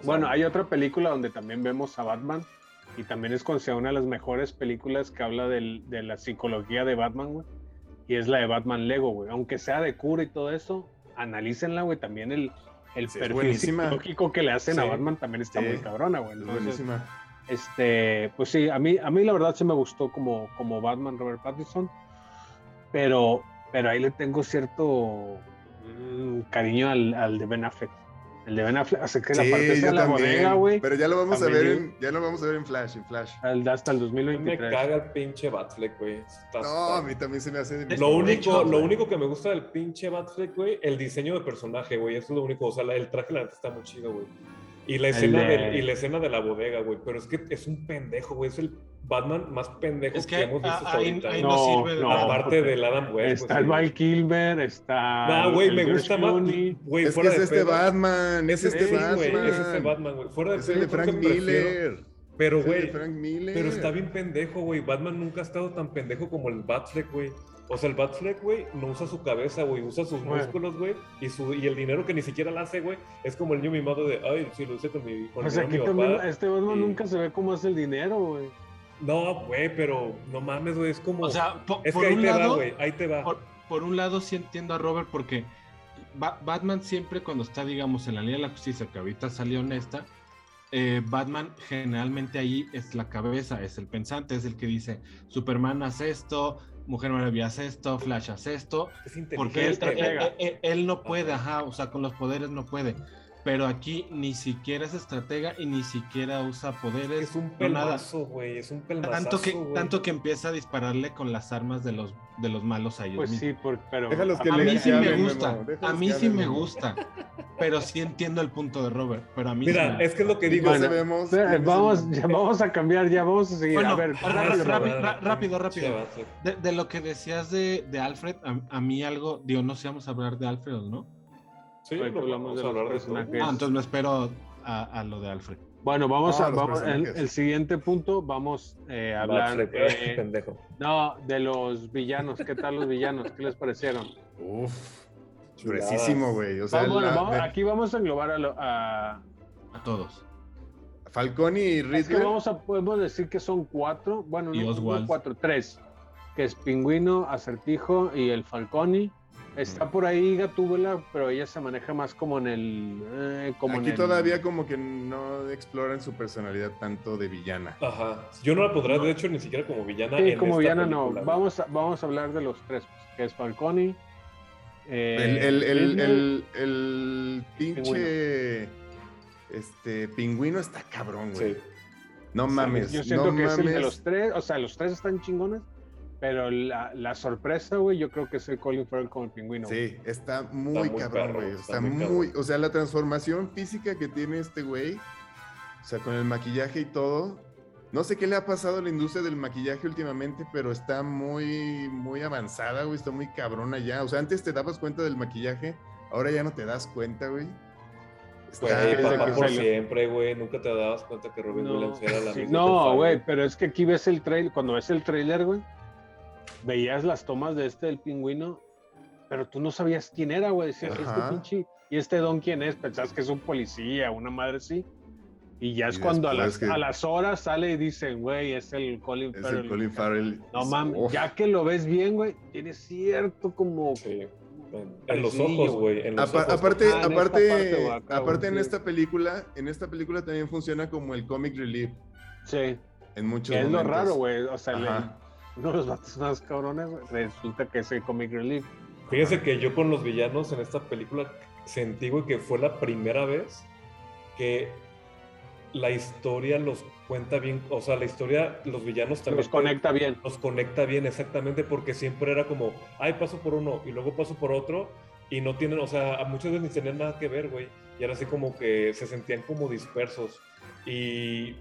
sea, Bueno, hay otra película donde también vemos a Batman y también es considerada una de las mejores películas que habla del- de la psicología de Batman, güey. Y es la de Batman Lego, güey. Aunque sea de cura y todo eso, analícenla, güey. También el, el Sí, perfil psicológico que le hacen a. Batman también está Sí, muy cabrona, güey. Es buenísima. Este, pues sí, a mí, a mí la verdad sí me gustó como, como Batman Robert Pattinson, pero, pero ahí le tengo cierto mm, cariño al, al de Ben Affleck. El de Ben Affleck, así que la Sí, parte esa yo de la bodega, güey, Pero ya lo vamos a También ver yo- en, ya lo vamos a ver en Flash, en Flash. al- hasta el a mí me 2023. caga el pinche Batfleck, güey. Está- No, a mí también se me hace Lo único, hecho, lo güey. único que me gusta del pinche Batfleck, güey, el diseño de personaje, güey. Eso es lo único. O sea, la- el traje, la neta, está muy chido, güey. Y la, escena de- y la escena de la bodega, güey. Pero es que es un pendejo, güey. Es el Batman más pendejo Es que, que hemos visto a- hasta ahí, ahorita. ahí ¿no? no, sirve. Aparte del Adam West. Está pues, el. Val Kilmer, está. No, güey, me George gusta más. Güey, es que fuera es de este pedo. Batman, es Es este sí, Batman. es este Batman, güey. Fuera de Es el de Frank Miller. Pero, güey, pero está bien pendejo, güey. Batman nunca ha estado tan pendejo como el Batfleck, güey. O sea, el Batfleck, güey, no usa su cabeza, güey, usa sus Bueno. músculos, güey, y, su, y el dinero que ni siquiera le hace, güey, es como el niño mimado de, ay, sí, lo hice con mi, con O sea, aquí también, papá. este Batman y- nunca se ve cómo hace el dinero, güey. No, güey, pero no mames, güey, es como... O sea, po- es por que ahí un te va, güey, ahí te va. por, por un lado sí entiendo a Robert porque Ba- Batman siempre cuando está, digamos, en la Liga de la Justicia, que ahorita salió honesta, eh, Batman generalmente ahí es la cabeza, es el pensante, es el que dice, Superman hace esto, Mujer Maravilla hace esto, Flash hace esto, Es porque él, inteligente, estratega. él- él- él no puede, ajá, o sea, con los poderes no puede. Pero aquí ni siquiera es estratega y ni siquiera usa poderes. Es un no nada. pelmazo, güey, es un pelmazo, Tanto que, tanto que empieza a dispararle con las armas de los, de los malos a ellos Pues mismos. sí, por- pero. Que A le mí sí me gusta, a mí sí me gusta, pero sí entiendo el punto de Robert, pero a mí Mira, me es que es lo que digo. Bueno, es vamos, ya vamos a cambiar, ya vamos a seguir. Bueno, a ver, rápido, rápido. rápido. De, de lo que decías de, de Alfred, a, a mí algo, digo, no sé, vamos a hablar de Alfred o no. Sí, hablamos vamos de hablar de personajes. Ah, entonces me espero a, a lo de Alfred. Bueno, vamos No, a vamos, el, siguiente punto, vamos eh, a hablar eh, pendejo. no, de los villanos. ¿Qué tal los villanos? ¿Qué les parecieron? Uf. Gruesísimo, güey. O sea, Vamos, bueno, la- vamos- ve- aquí vamos a englobar a, lo- a- A todos. Falcone y es que vamos a podemos decir que son cuatro, bueno, Y no, no Oswald. cuatro, tres, que es Pingüino, Acertijo y el Falconi. Está por ahí Gatúbela, pero ella se maneja más como en el, eh, como en Aquí el- todavía como que no exploran su personalidad tanto de villana. Ajá. Yo no la podré, de hecho, ni siquiera como villana. Sí, en como esta villana no. película. Vamos a, vamos a hablar de los tres, pues, que es Falconi. Eh, El, el, el, el, pinche este pingüino está cabrón, güey. Sí. No mames. Yo siento no que es el de los tres, o sea, los tres están chingones, pero la, la sorpresa, güey, yo creo que es el Colin Farrell con el pingüino. güey. Sí, está muy, muy cabrón, güey. está Está, muy muy, o sea, la transformación física que tiene este güey, o sea, con el maquillaje y todo. No sé qué le ha pasado a la industria del maquillaje últimamente, pero está muy, muy avanzada, güey. Está muy cabrona ya. O sea, antes te dabas cuenta del maquillaje, ahora ya no te das cuenta, güey. Güey, Está- desde papá que por salió. siempre, güey. Nunca te dabas cuenta que Robin No, Williams era la sí, misma no, güey, pero es que aquí ves el trailer, cuando ves el trailer, güey, veías las tomas de este del pingüino, pero tú no sabías quién era, güey. Decías, este pinche, ¿y este don quién es? Pensabas que es un policía, una madre así. Y ya es Y cuando a las, que- a las horas sale y dicen, güey, es el Colin Es Farrell. el Colin Farrell. No mames, Uf. ya que lo ves bien, güey, tiene cierto como. Sí. En, en los ojos, güey. En los Apa- ojos. aparte, Ah, en esta aparte, acá, aparte en esta película, en esta película también funciona como el comic relief Sí, en muchos que es lo momentos. raro, güey. O sea, le- Ajá. uno de los vatos más cabrones, güey, resulta que es el comic relief. Fíjese que yo con los villanos en esta película sentí, güey, que fue la primera vez que la historia los cuenta bien. O sea, la historia, los villanos también. Los conecta bien. Los conecta bien, exactamente, porque siempre era como, ay, paso por uno y luego paso por otro. Y no tienen, o sea, a muchas veces ni tenían nada que ver, güey. Y era así como que se sentían como dispersos. Y,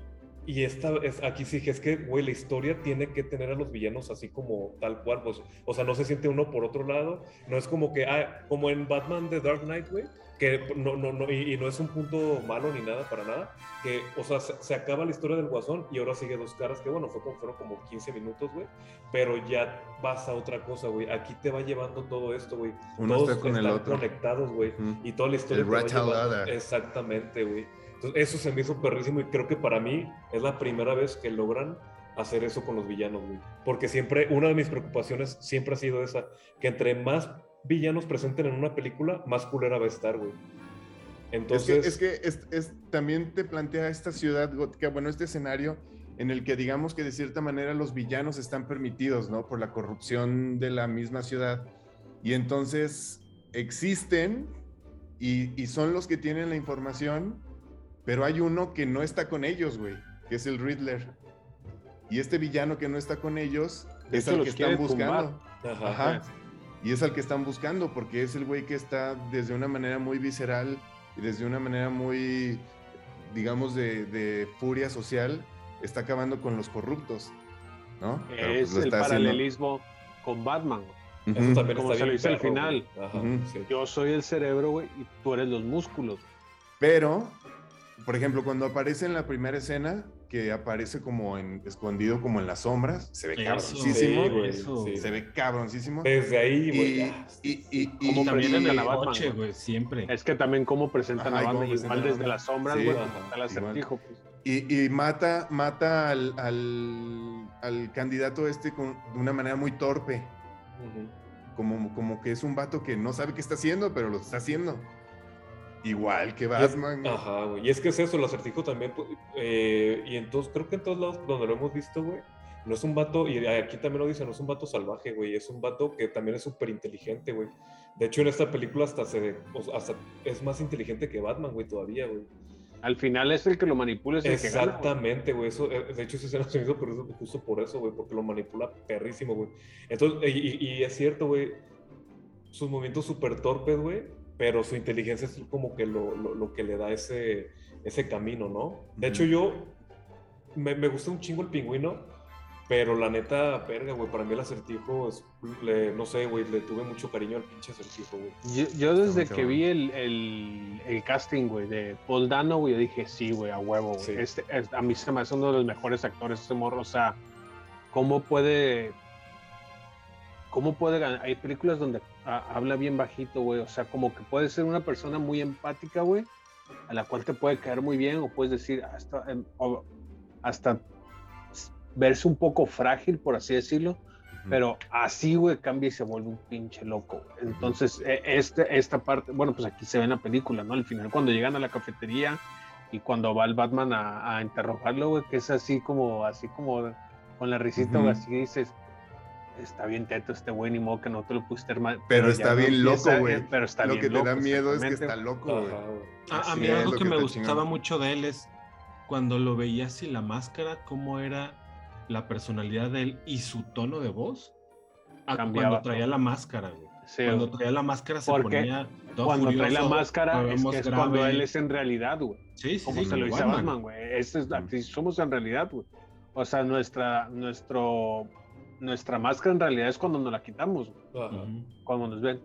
y esta es, aquí sí que es que, güey, la historia tiene que tener a los villanos así como tal cual, pues, o sea, no se siente uno por otro lado. No es como que, ah, como en Batman The Dark Knight, güey, que no, no, no, y, y no es un punto malo ni nada, para nada, que, o sea, se, se acaba la historia del Guasón y ahora sigue Dos Caras, que bueno, fue como, fueron como 15 minutos, güey, pero ya vas a otra cosa, güey. Aquí te va llevando todo esto, güey. Uno Todos está con el están otro. conectados, güey. Ujú. Y toda la historia El te va llevando-. Exactamente, güey. Entonces, eso se me hizo perrísimo y creo que para mí es la primera vez que logran hacer eso con los villanos, güey. Porque siempre, una de mis preocupaciones siempre ha sido esa, que entre más villanos presenten en una película, más culera va a estar, güey. Entonces, es que, es también te plantea esta ciudad gótica, bueno, este escenario en el que digamos que de cierta manera los villanos están permitidos, ¿no? Por la corrupción de la misma ciudad. Y entonces existen y son los que tienen la información, pero hay uno que no está con ellos, güey, que es el Riddler. Y este villano que no está con ellos es hecho, al que están buscando. ajá, Ajá. Y es al que están buscando, porque es el güey que está desde una manera muy visceral y desde una manera muy digamos, de, de furia social, está acabando con los corruptos, ¿no? Pero, pues, Es el haciendo. paralelismo con Batman. Eso Ujú. también Como está se lo dice al final. sí. Yo soy el cerebro, güey, y tú eres los músculos. Pero, por ejemplo, cuando aparece en la primera escena, que aparece como en, escondido como en las sombras, se ve Eso, cabroncísimo. Sí, güey, Eso. sí. Se ve cabroncísimo. Desde ahí, güey. Y, ya. y, y, y- Como Y también en el coche, güey. siempre. Es que también cómo presentan Ajá, a Batman, igual a desde las sombras, Sí, güey, igual. acertijo. pues. y- y mata, mata al, al, al candidato este con, de una manera muy torpe. Como, como que es un vato que no sabe qué está haciendo, pero lo está haciendo. Igual que Y es- Batman. güey. Ajá, güey. Y es que es eso, el acertijo también. pues, eh, y entonces creo que en todos lados donde lo hemos visto, güey, no es un vato, y aquí también lo dicen, no es un vato salvaje, güey. Es un vato que también es súper inteligente, güey. De hecho, en esta película hasta se hasta es más inteligente que Batman, güey, todavía, güey. Al final es el que lo manipula, es el. Exactamente, güey. Eso, eh, de hecho, esa escena se hizo curioso justo por eso, güey, porque lo manipula perrísimo, güey. Entonces, y, y- y es cierto, güey, sus movimientos súper torpes, güey, pero su inteligencia es como que lo, lo- lo que le da ese, ese camino, ¿no? De hecho, yo me, me gusta un chingo el pingüino, pero la neta, verga, güey, para mí el acertijo es, le- no sé, güey, le tuve mucho cariño al pinche acertijo, güey. Yo, yo desde que vi el, el, el casting, güey, de Paul Dano, güey, yo dije, sí, güey, a huevo, güey. Sí. Este, es- a mí se me hace uno de los mejores actores ese morro. O sea, ¿cómo puede... ¿Cómo puede ganar? Hay películas donde ah, habla bien bajito, güey. O sea, como que puede ser una persona muy empática, güey, a la cual te puede caer muy bien, o puedes decir, hasta, em, o hasta verse un poco frágil, por así decirlo. Pero así, güey, cambia y se vuelve un pinche loco. güey. Entonces, e- este, esta parte, bueno, pues aquí se ve en la película, ¿no? Al final, cuando llegan a la cafetería y cuando va el Batman a, a interrogarlo, güey, que es así como, así como con la risita, güey, Ujú. así dices, está bien teto este güey, ni modo que no te lo pusiste mal. Pero ya está no bien loco, güey. Pero está Lo bien que te loco, da miedo es que está loco, güey. A, mí algo lo que que me gustaba mucho de él es cuando lo veías sin la máscara, cómo era la personalidad de él y su tono de voz. a Cambiaba cuando traía todo. la máscara, güey. Sí, Cuando traía la máscara se Porque ponía todo cuando trae la furioso, máscara es, que cuando él es en realidad, güey. Sí, sí, como sí, se lo dice a Batman. Batman, güey. Ese es, aquí somos en realidad, güey. O sea, nuestra, nuestro, nuestra máscara en realidad es cuando nos la quitamos, cuando nos ven.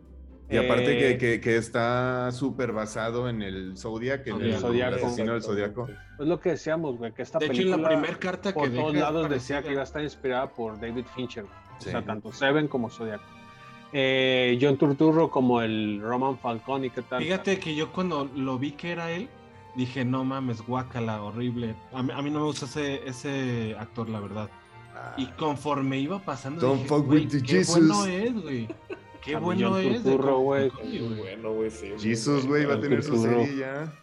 Y aparte Eh, que, que, que está súper basado en el Zodiac, en el, asesino del Zodiaco. Es lo que decíamos, güey, que esta De hecho, en película la primera carta que por deja todos lados parecida. decía que iba a estar inspirada por David Fincher. Sí. O sea, tanto Seven como Zodiac. Eh, John Turturro como el Roman Falcone, ¿qué tal? Fíjate que yo cuando lo vi que era él, dije, no mames, guácala, horrible. A mí, a mí no me gusta ese, ese actor, la verdad. Y conforme iba pasando, Don't dije, fuck "Güey, with the qué Jesus". bueno es, güey. Qué bueno es. güey. Bueno, güey, sí. Jesus, güey, va a tener su serie ya.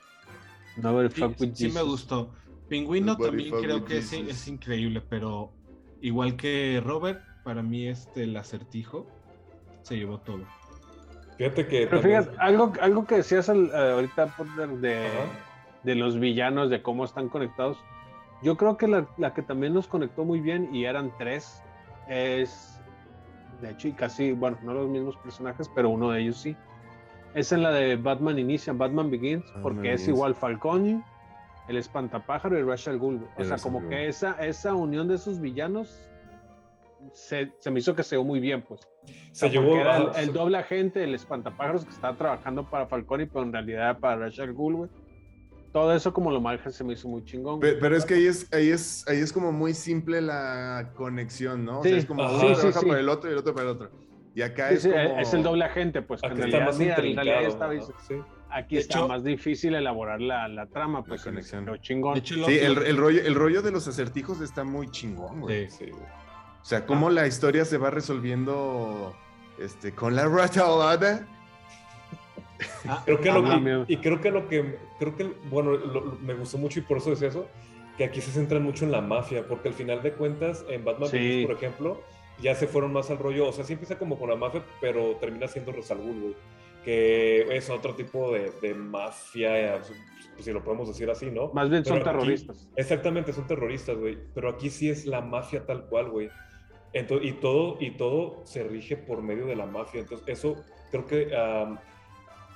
No ver Sí, fuck with sí me gustó. Pingüino también creo que es, es increíble, pero igual que Robert, para mí este el acertijo se llevó todo. Fíjate que. Pero también- fíjate, algo, algo que decías al- eh, ahorita Potter, de, de los villanos, de cómo están conectados. Yo creo que la, la que también nos conectó muy bien, y eran tres, es, de hecho, y casi, bueno, no los mismos personajes, pero uno de ellos sí. Es en la de Batman Inicia, Batman Begins, Batman porque es igual Falcone, el Espantapájaro y Ghul. güey. O sea, como que esa, esa unión de esos villanos se, se me hizo que se dio muy bien, pues. O Se sea, llevó. era el, el doble agente, el espantapájaros que estaba trabajando para Falcone, pero en realidad para Rachel güey. Todo eso como lo manejan se me hizo muy chingón. Pe- güey. Pero, es que ahí es, ahí es, ahí es como muy simple la conexión, ¿no? O sea, Sí, es como uno Sí, sí, trabaja sí. por el otro y el otro por el otro. Y acá Sí, es sí, como... es el doble agente, pues que en está más mira, en realidad sí. aquí De está hecho- más difícil elaborar la, la trama, pues La conexión. chingón. Hecho, lo- Sí, el, el rollo, el rollo de los acertijos está muy chingón, güey. Sí. Sí. O sea, cómo la historia se va resolviendo este, con la rata alada. Ah, Creo que Ah, lo y- y, creo que lo que creo que bueno lo- lo- me gustó mucho y por eso decía eso que aquí se centran mucho en la mafia porque al final de cuentas en Batman Sí. Begins, por ejemplo ya se fueron más al rollo o sea sí empieza como con la mafia pero termina siendo Ra's al Ghul, güey que es otro tipo de, de mafia pues, si lo podemos decir así no Más bien son Pero aquí- terroristas. Exactamente, son terroristas, güey. Pero aquí sí es la mafia tal cual, güey. Ento- y, todo, y todo se rige por medio de la mafia. Entonces, eso creo que am,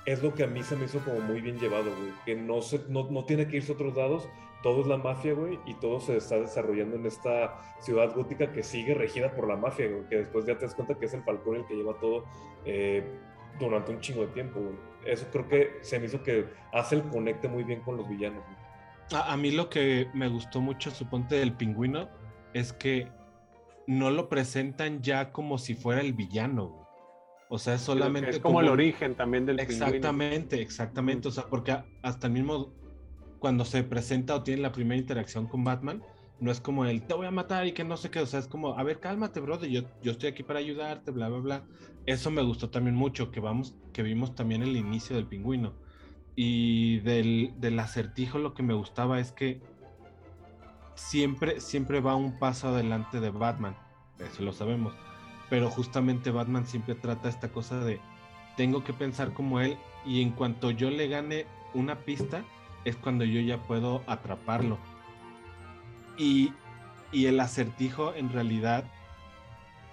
es lo que a mí se me hizo como muy bien llevado, güey. Que no, se, no, no tiene que irse a otros lados, todo es la mafia, güey, y todo se está desarrollando en esta ciudad gótica que sigue regida por la mafia, güey, que después ya te das cuenta que es el Falcón el que lleva todo eh, durante un chingo de tiempo, güey. Eso creo que se me hizo que hace el conecte muy bien con los villanos, güey. A, mí lo que me gustó mucho, suponte, del pingüino, es que no lo presentan ya como si fuera el villano, güey. O sea, es solamente Es como el origen también del pingüino. Exactamente, exactamente. O sea, porque hasta el mismo cuando se presenta o tiene la primera interacción con Batman, no es como el te voy a matar y que no sé qué. O sea, es como, a ver, cálmate, brother. Yo, yo estoy aquí para ayudarte, bla, bla, bla. Eso me gustó también mucho, que vamos, que vimos también el inicio del pingüino. Y del, del acertijo lo que me gustaba es que siempre, siempre va un paso adelante de Batman. Eso lo sabemos. Pero justamente Batman siempre trata esta cosa de tengo que pensar como él y en cuanto yo le gane una pista es cuando yo ya puedo atraparlo. Y, y el acertijo en realidad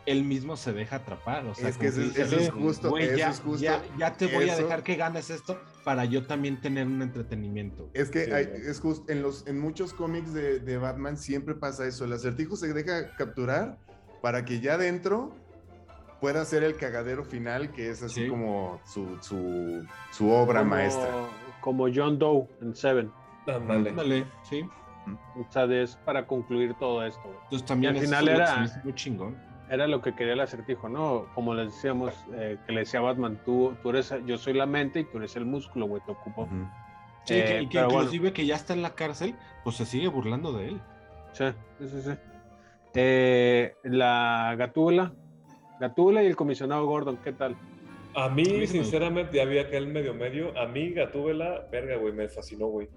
él mismo se deja atrapar. O sea, Es que eso es- eso es justo, "Güey, eso ya, es justo, ya- ya te voy a dejar que ganes esto para yo también tener un entretenimiento. Es que Sí, hay- es justo en los en muchos cómics de, de Batman siempre pasa eso. El acertijo se deja capturar para que ya dentro pueda ser el cagadero final, que es así Sí. como su, su, su obra Como- maestra. Como John Doe en Seven. Ándale. Ándale, sí. O sea, es para concluir todo esto. Entonces también Y al final era- muy chingón. Era lo que quería el acertijo, ¿no? Como les decíamos, eh, que le decía Batman, tú, tú eres, yo soy la mente y tú eres el músculo, güey, te ocupo. Ujú. Sí, Eh, que, y que bueno. inclusive que ya está en la cárcel, pues se sigue burlando de él. Sí, sí, sí. sí. Eh, la Gatúbela, Gatúbela y el comisionado Gordon, ¿qué tal? A mí, me sinceramente, ya vi aquel medio medio. A mí, Gatúbela, verga, güey, me fascinó, güey.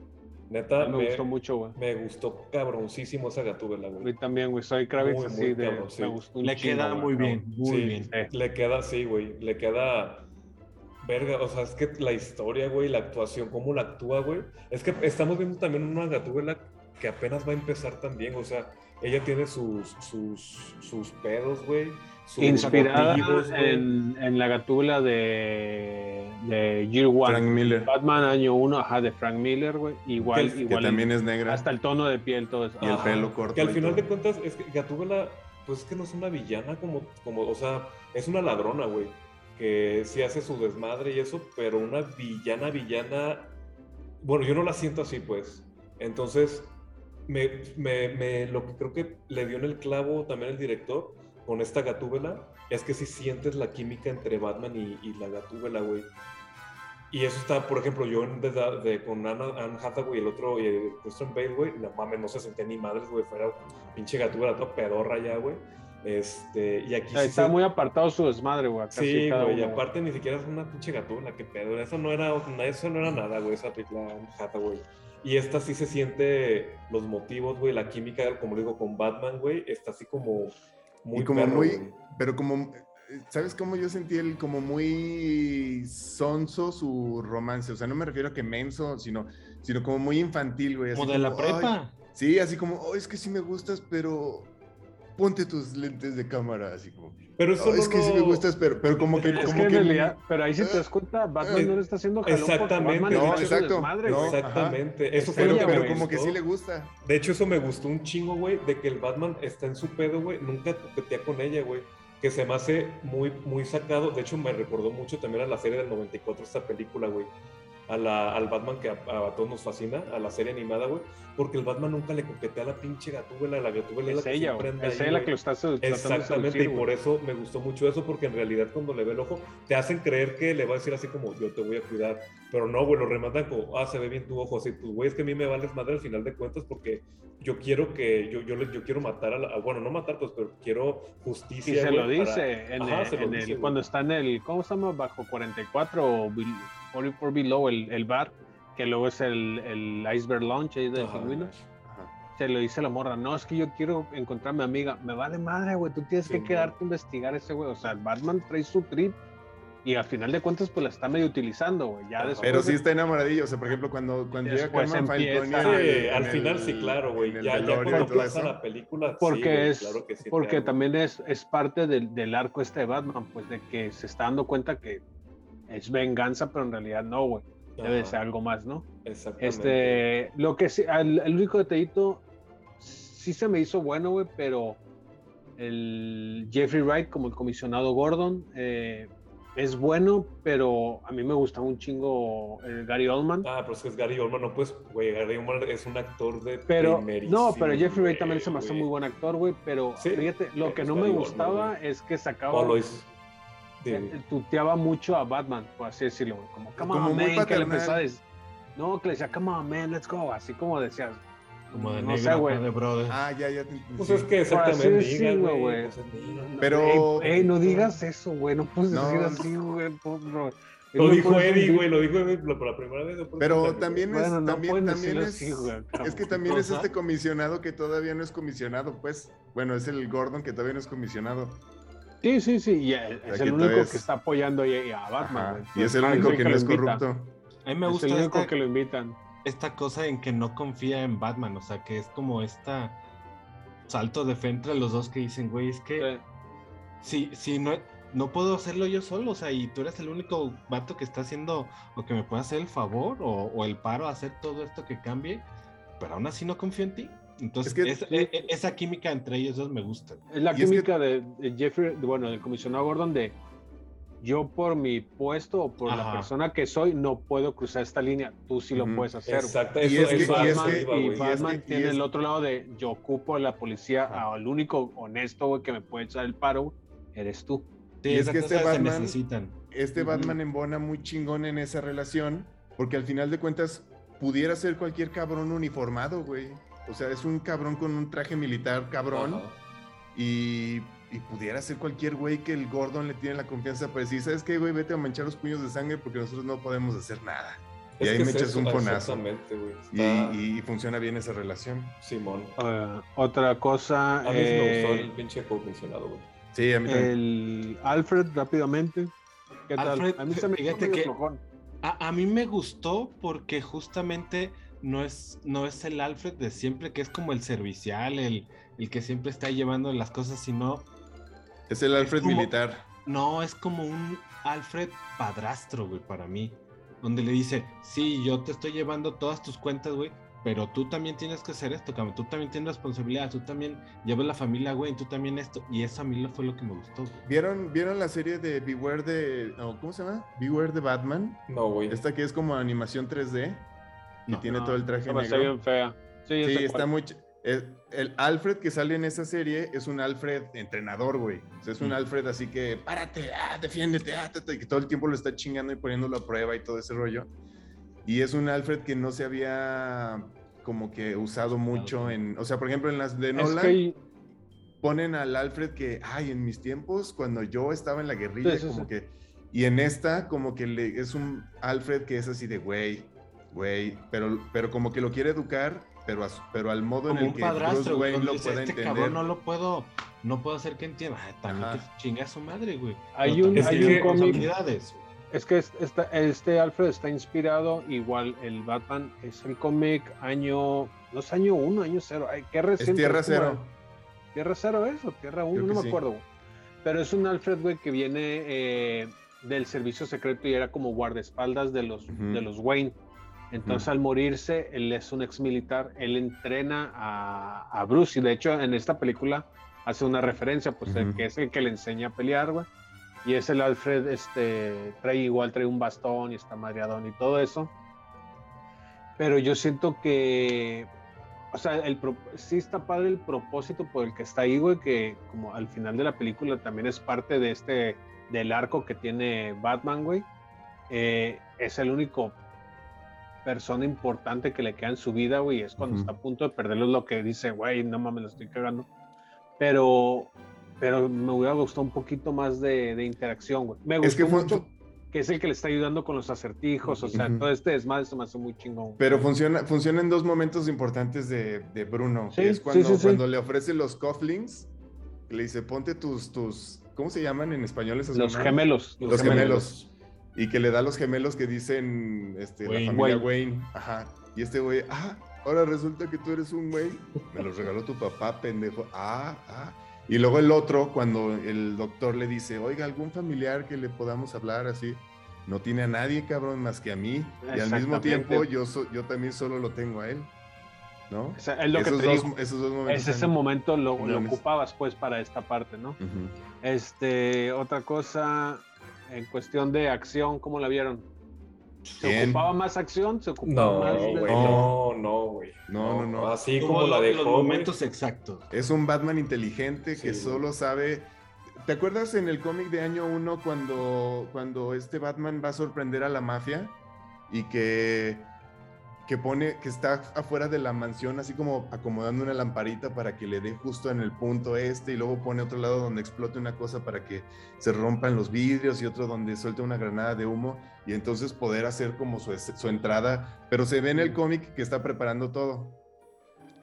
Neta, me, me, gustó mucho, güey. me gustó cabroncísimo esa Gatúbela, A mí güey. también, güey, soy Kravitz Muy, así muy de, cabrón, sí. me gustó Le chingo, queda güey, muy bien, muy Sí, bien. Eh. Le queda, sí, güey. Le queda. Verga, o sea, es que la historia, güey, la actuación, cómo la actúa, güey. Es que estamos viendo también una gatúbela que apenas va a empezar también, o sea, ella tiene sus, sus, sus pedos, güey. sus Inspirada motivos, en, en la Gatúbela de, de Year One. Frank Miller, Batman año 1, ajá, de Frank Miller, güey. Igual, Que- que igual. también es negra. hasta el tono de piel, todo eso. Y el Ajá. pelo corto Que al final todo. de cuentas, es que Gatúbela, pues es que no es una villana como, como, o sea, es una ladrona, güey. Que sí hace su desmadre y eso, pero una villana, villana. Bueno, yo no la siento así, pues. Entonces, me, me, me- lo que creo que le dio en el clavo también el director con esta Gatúbela es que sí sientes la química entre Batman y, y la Gatúbela, güey. Y eso está, por ejemplo, yo en, de, de- con Anna, Anne Hathaway y el otro, y el Christian Bale, güey, no mames, no se sentía ni madres, güey, fuera pinche Gatúbela toda pedorra ya, güey. Este, y aquí sí está se- muy apartado su desmadre, güey. Sí, güey, y aparte ni siquiera es una pinche gatúbela, qué pedo. Eso no era, eso no era nada, güey, esa película Hathaway. Y esta sí se siente los motivos, güey, la química, como digo, con Batman, güey, está así como muy y como perro, muy, güey. pero como, eh, ¿sabes cómo yo sentí el como muy sonso su romance? O sea, no me refiero a que menso, sino, sino como muy infantil, güey. así Como de la "Ay", prepa. sí, así como, oh, es que sí me gustas, pero ponte tus lentes de cámara, así como. Pero eso "Oh, es no que sí me gustas, pero, pero como que, Es como que en que realidad, pero ahí si te das cuenta, Batman Eh, no le está haciendo jalón exactamente. Batman No, exacto. desmadre, No. Exactamente, eso fue pero, lo que pero me como que gustó. sí le gusta. De hecho, eso me gustó un chingo, güey, de que el Batman está en su pedo, güey, nunca coquetea con ella, güey. Que se me hace muy, muy sacado. De hecho, me recordó mucho también a la serie del 94, esta película, güey. A la, al Batman que a, a todos nos fascina, a la serie animada, güey. Porque el Batman nunca le coquetea a la pinche gatúbela. La gatúbela es, Es la que ella, anda Es ahí, ella que lo está tratando Exactamente, seducir, y por eso me gustó mucho eso, porque en realidad cuando le ve el ojo, te hacen creer que le va a decir así como, yo te voy a cuidar, pero no, güey, lo rematan como, ah, se ve bien tu ojo, así, pues, güey, es que a mí me vales madre al final de cuentas porque yo quiero que, yo, yo, yo quiero matar a la, bueno, no matar, pues, pero quiero justicia, Y se lo para- dice en, Ajá, el, se lo en dice, el- cuando está en el, ¿cómo se llama? Bajo 44 o Bil- 44 Below, el, el bar, que luego es el, el Iceberg Launch ahí del Ajá. pingüino. Ajá. Se lo dice la morra, no, es que yo quiero encontrar a mi amiga. Me vale madre, güey, tú tienes Sí, que quedarte a investigar ese güey. O sea, Batman trae su trip y al final de cuentas, pues la está medio utilizando, güey. Ya después. Pero sí de- está enamoradillo. O sea, por ejemplo, cuando, cuando llega Carmen empieza- Falcone Sí, en al el- final sí, claro, güey. el Ya, ya cuando pasa eso. la película, sí, porque güey, es claro que sí, porque también es, es parte del, del arco este de Batman, pues de que se está dando cuenta que es venganza, pero en realidad no, güey. Debe ser algo más, ¿no? Exactamente. Este, lo que sí, al- el único detallito sí se me hizo bueno, güey, pero el Jeffrey Wright como el comisionado Gordon eh, es bueno, pero a mí me gusta un chingo el Gary Oldman. Ah, pero es que es Gary Oldman, no puedes, güey, Gary Oldman es un actor de Pero, no, pero Jeffrey Wright también se me hace muy buen actor, güey, pero Sí, fíjate, lo que no me Gary gustaba es que sacaba, Oh, Dime. tuteaba mucho a Batman, por así decirlo, güey, como, come Como on, muy man, que le empezaba a decir, no, que le decía, come on, man, let's go, así como decías, Como de no negro sé, güey. de brother. Ah, ya, ya. te- Pues sí. es que exactamente, güey. güey. pues. Pero- Ey, ey, no digas eso, güey. No puedes No, decir así, güey. por- bro. Lo dijo Eddie, güey, lo dijo Eddie por la primera vez. Pero de- también es, Bueno, no también, también es, así, güey, es que también es este comisionado que todavía no es comisionado, pues. Bueno, es el Gordon que todavía no es comisionado. Sí, sí, sí. Y es el único es- que está apoyando ahí a Batman. Y es el único que no lo es invita. corrupto. A mí me Es gusta el único esta, que lo invitan. esta cosa en que no confía en Batman, o sea, que es como esta salto de fe entre los dos que dicen, güey, es que Sí. si, si no, no puedo hacerlo yo solo, o sea, y tú eres el único vato que está haciendo o que me puede hacer el favor o, o el paro a hacer todo esto que cambie, pero aún así no confío en ti. Entonces, Es que- esa, e- e- esa química entre ellos dos me gusta. Es la Y es que- química de, de Jeffrey, de- bueno, del comisionado Gordon de yo por mi puesto o por la persona que soy no puedo cruzar esta línea, tú sí lo puedes hacer. Exacto, Y eso, es que- eso y es Batman, que- y güey. Batman y es que- y tiene el otro lado de yo ocupo a la policía, al único honesto güey, que me puede echar el paro eres tú. Sí, Y es que este Batman- necesitan. Este. Batman embona muy chingón en esa relación, porque al final de cuentas pudiera ser cualquier cabrón uniformado, güey. O sea, es un cabrón con un traje militar cabrón y, y pudiera ser cualquier güey que el Gordon le tiene la confianza para decir, ¿sabes qué, güey? Vete a manchar los puños de sangre porque nosotros no podemos hacer nada. Y ahí me echas eso, un. Exactamente, güey. Y, Está- y- y funciona bien esa relación. Simón. Eh, otra cosa, A mí sí me gustó eh, el pinche comisionado, güey. Sí, a mí también. el Alfred rápidamente. ¿Qué tal? A mí se me fíjate que-. A, a mí me gustó porque justamente no es, no es el Alfred de siempre, que es como el servicial, el, el que siempre está llevando las cosas, sino, Es el Alfred como- militar. no, es como un Alfred padrastro, güey, para mí. Donde le dice, sí, yo te estoy llevando todas tus cuentas, güey, pero tú también tienes que hacer esto, cabrón. Tú también tienes responsabilidad, tú también llevas la familia, güey, tú también esto. Y eso a mí lo fue lo que me gustó, güey. ¿Vieron, ¿Vieron la serie de Beware de... no, ¿Cómo se llama? Beware de Batman. No, güey. Esta que es como animación 3D. Que No. tiene No, todo el traje negro. bien fea. Sí, Sí, está muy... El, el Alfred que sale en esa serie es un Alfred entrenador, güey. O sea, es un Mm. Alfred así que, párate, ah, defiéndete, ah, ta, ta", y que todo el tiempo lo está chingando y poniéndolo a prueba y todo ese rollo. Y es un Alfred que no se había como que usado mucho en... O sea, por ejemplo, en las de Es Nolan que ponen al Alfred que, ay, en mis tiempos, cuando yo estaba en la guerrilla, Sí, sí, como sí. que... Y en esta, como que le, es un Alfred que es así de, güey, güey, pero, pero como que lo quiere educar, pero, pero al modo Como en el que Bruce padrastro, güey, Wayne lo dice, pueda este entender. cabrón no lo puedo, no puedo hacer que entienda. Ay, también Ajá. que chinga a su madre, güey. Hay un- hay un cómic-. Es que esta- este Alfred está inspirado, igual el Batman es el cómic año, no es año uno, año cero, ay, qué Es reciente. Tierra es Cero. Tierra cero es o Tierra uno, no me sí. acuerdo. güey. Pero es un Alfred, güey, que viene eh, del servicio secreto y era como guardaespaldas de los, de los Wayne. Entonces al morirse, él es un ex militar, él entrena a, a Bruce y de hecho en esta película hace una referencia, pues el que es el que le enseña a pelear, güey. Y es el Alfred, este, trae igual, trae un bastón y está madreadón y todo eso. Pero yo siento que, o sea, el, sí está padre el propósito por el que está ahí, güey, que como al final de la película también es parte de este, del arco que tiene Batman, güey. Eh, es el único persona importante que le queda en su vida, güey, es cuando Ujú. está a punto de perderlo, es lo que dice, güey, no mames, lo estoy cagando. Pero, pero me hubiera gustado un poquito más de, de interacción, güey. Me gustó Es que fue, mucho que es el que le está ayudando con los acertijos, o sea, Ujú. todo este desmadre se me hace muy chingón. pero funciona, funciona en dos momentos importantes de, de Bruno. Sí, que es cuando, sí, sí. cuando le ofrece los cufflinks, le dice, ponte tus, tus, ¿cómo se llaman en español esas Los gemelos. Los gemelos. Y que le da los gemelos que dicen este, Wayne. la familia Wayne. Wayne. Ajá. Y este güey, ah, ahora resulta que tú eres un güey. Me los regaló tu papá, pendejo. Ah, ah. Y luego el otro, cuando el doctor le dice, oiga, algún familiar que le podamos hablar así. no tiene a nadie, cabrón, más que a mí. Y al mismo tiempo yo, so- yo también solo lo tengo a él. ¿No? O sea, es lo que esos, te dos, digo. esos dos momentos. Es ese momento lo, ocupabas pues para esta parte, ¿no? Este, otra cosa, en cuestión de acción, ¿cómo la vieron? ¿Se Bien. ocupaba más acción? ¿Se ocupaba No, más? de- güey, no, no, güey. No, no, no. Así como la dejó, los güey. momentos exactos. Es un Batman inteligente que Sí. solo sabe. ¿Te acuerdas en el cómic de año 1 cuando, cuando este Batman va a sorprender a la mafia y que, que pone que está afuera de la mansión así como acomodando una lamparita para que le dé justo en el punto este y luego pone otro lado donde explote una cosa para que se rompan los vidrios y otro donde suelte una granada de humo y entonces poder hacer como su, su entrada, pero se ve en el cómic que está preparando todo.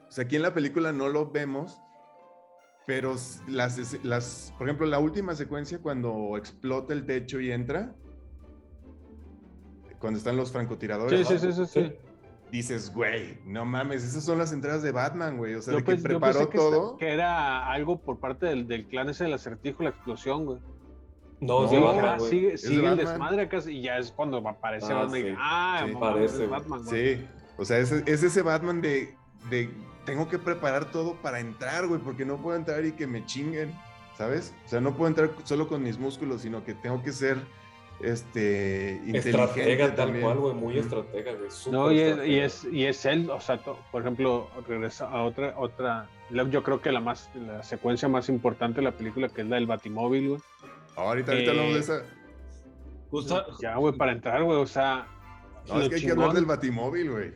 O sea, aquí en la película no lo vemos, pero las, las, por ejemplo, la última secuencia cuando explota el techo y entra, cuando están los francotiradores, Sí, sí, sí, sí, sí. Dices, güey, no mames, esas son las entradas de Batman, güey. O sea, de que yo preparó que, todo. que era algo por parte del, del clan ese del acertijo, la explosión, güey. No, Batman, sigue, sigue el desmadre acá y ya es cuando aparece Ah, Batman y ah, Sí, mamá, parece, es. Batman, güey. Sí, o sea, es, es ese Batman de, de tengo que preparar todo para entrar, güey, porque no puedo entrar y que me chinguen, ¿sabes? O sea, no puedo entrar solo con mis músculos, sino que tengo que ser este inteligente Estratega tal también. cual, güey. Muy estratega, güey. No, y es, y es, y es él, o sea, to- por ejemplo, regresa a otra, otra, yo creo que la más, la secuencia más importante de la película, que es la del Batimóvil, güey. Ahorita, ahorita Eh, hablamos de esa. Justo, Ya, güey, para entrar, güey, o sea. No, es que hay que chingón- hablar del Batimóvil, güey.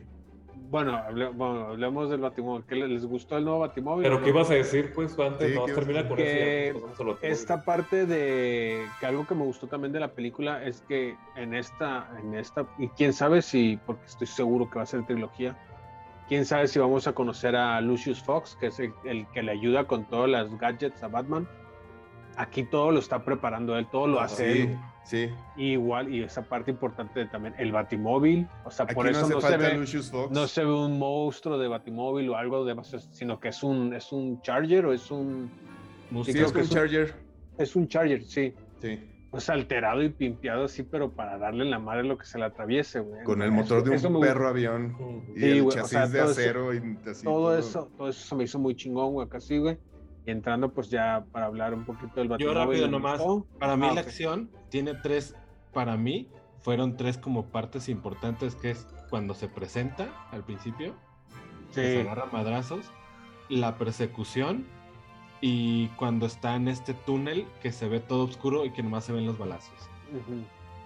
Bueno, hable- bueno, hablemos del Batimóvil. ¿Qué le- les gustó el nuevo Batimóvil? Pero ¿qué ibas a decir, pues, antes? Sí, no, ¿qué ibas a termina con Que eso. Esta parte de que algo que me gustó también de la película es que en esta, en esta, y quién sabe si, porque estoy seguro que va a ser trilogía, quién sabe si vamos a conocer a Lucius Fox, que es el, el que le ayuda con todas las gadgets a Batman. Aquí todo lo está preparando él, todo lo Ah, hace Sí, él. sí. Y igual, y esa parte importante también, el Batimóvil, o sea, Aquí por eso no, se ve, Lucius Fox. no se ve un monstruo de Batimóvil o algo de sino que es un, es un Charger o es un, sí, creo es que con es un- Charger. es un Charger, sí. Sí. O sea, alterado y pimpeado así, pero para darle en la madre lo que se le atraviese, güey. Con el Eso- motor de un perro avión. Y Sí, el güey, o chasis sea, de todo eso- acero y así. todo eso, todo eso se me hizo muy chingón, güey, acá sí, güey. Y entrando, pues ya para hablar un poquito del yo Batimóvil. rápido ¿me nomás. Para mí Ah, la acción tiene tres, para mí, fueron tres como partes importantes, que es cuando se presenta al principio, que se agarra madrazos, la persecución y cuando está en este túnel que se ve todo oscuro y que nomás se ven los balazos.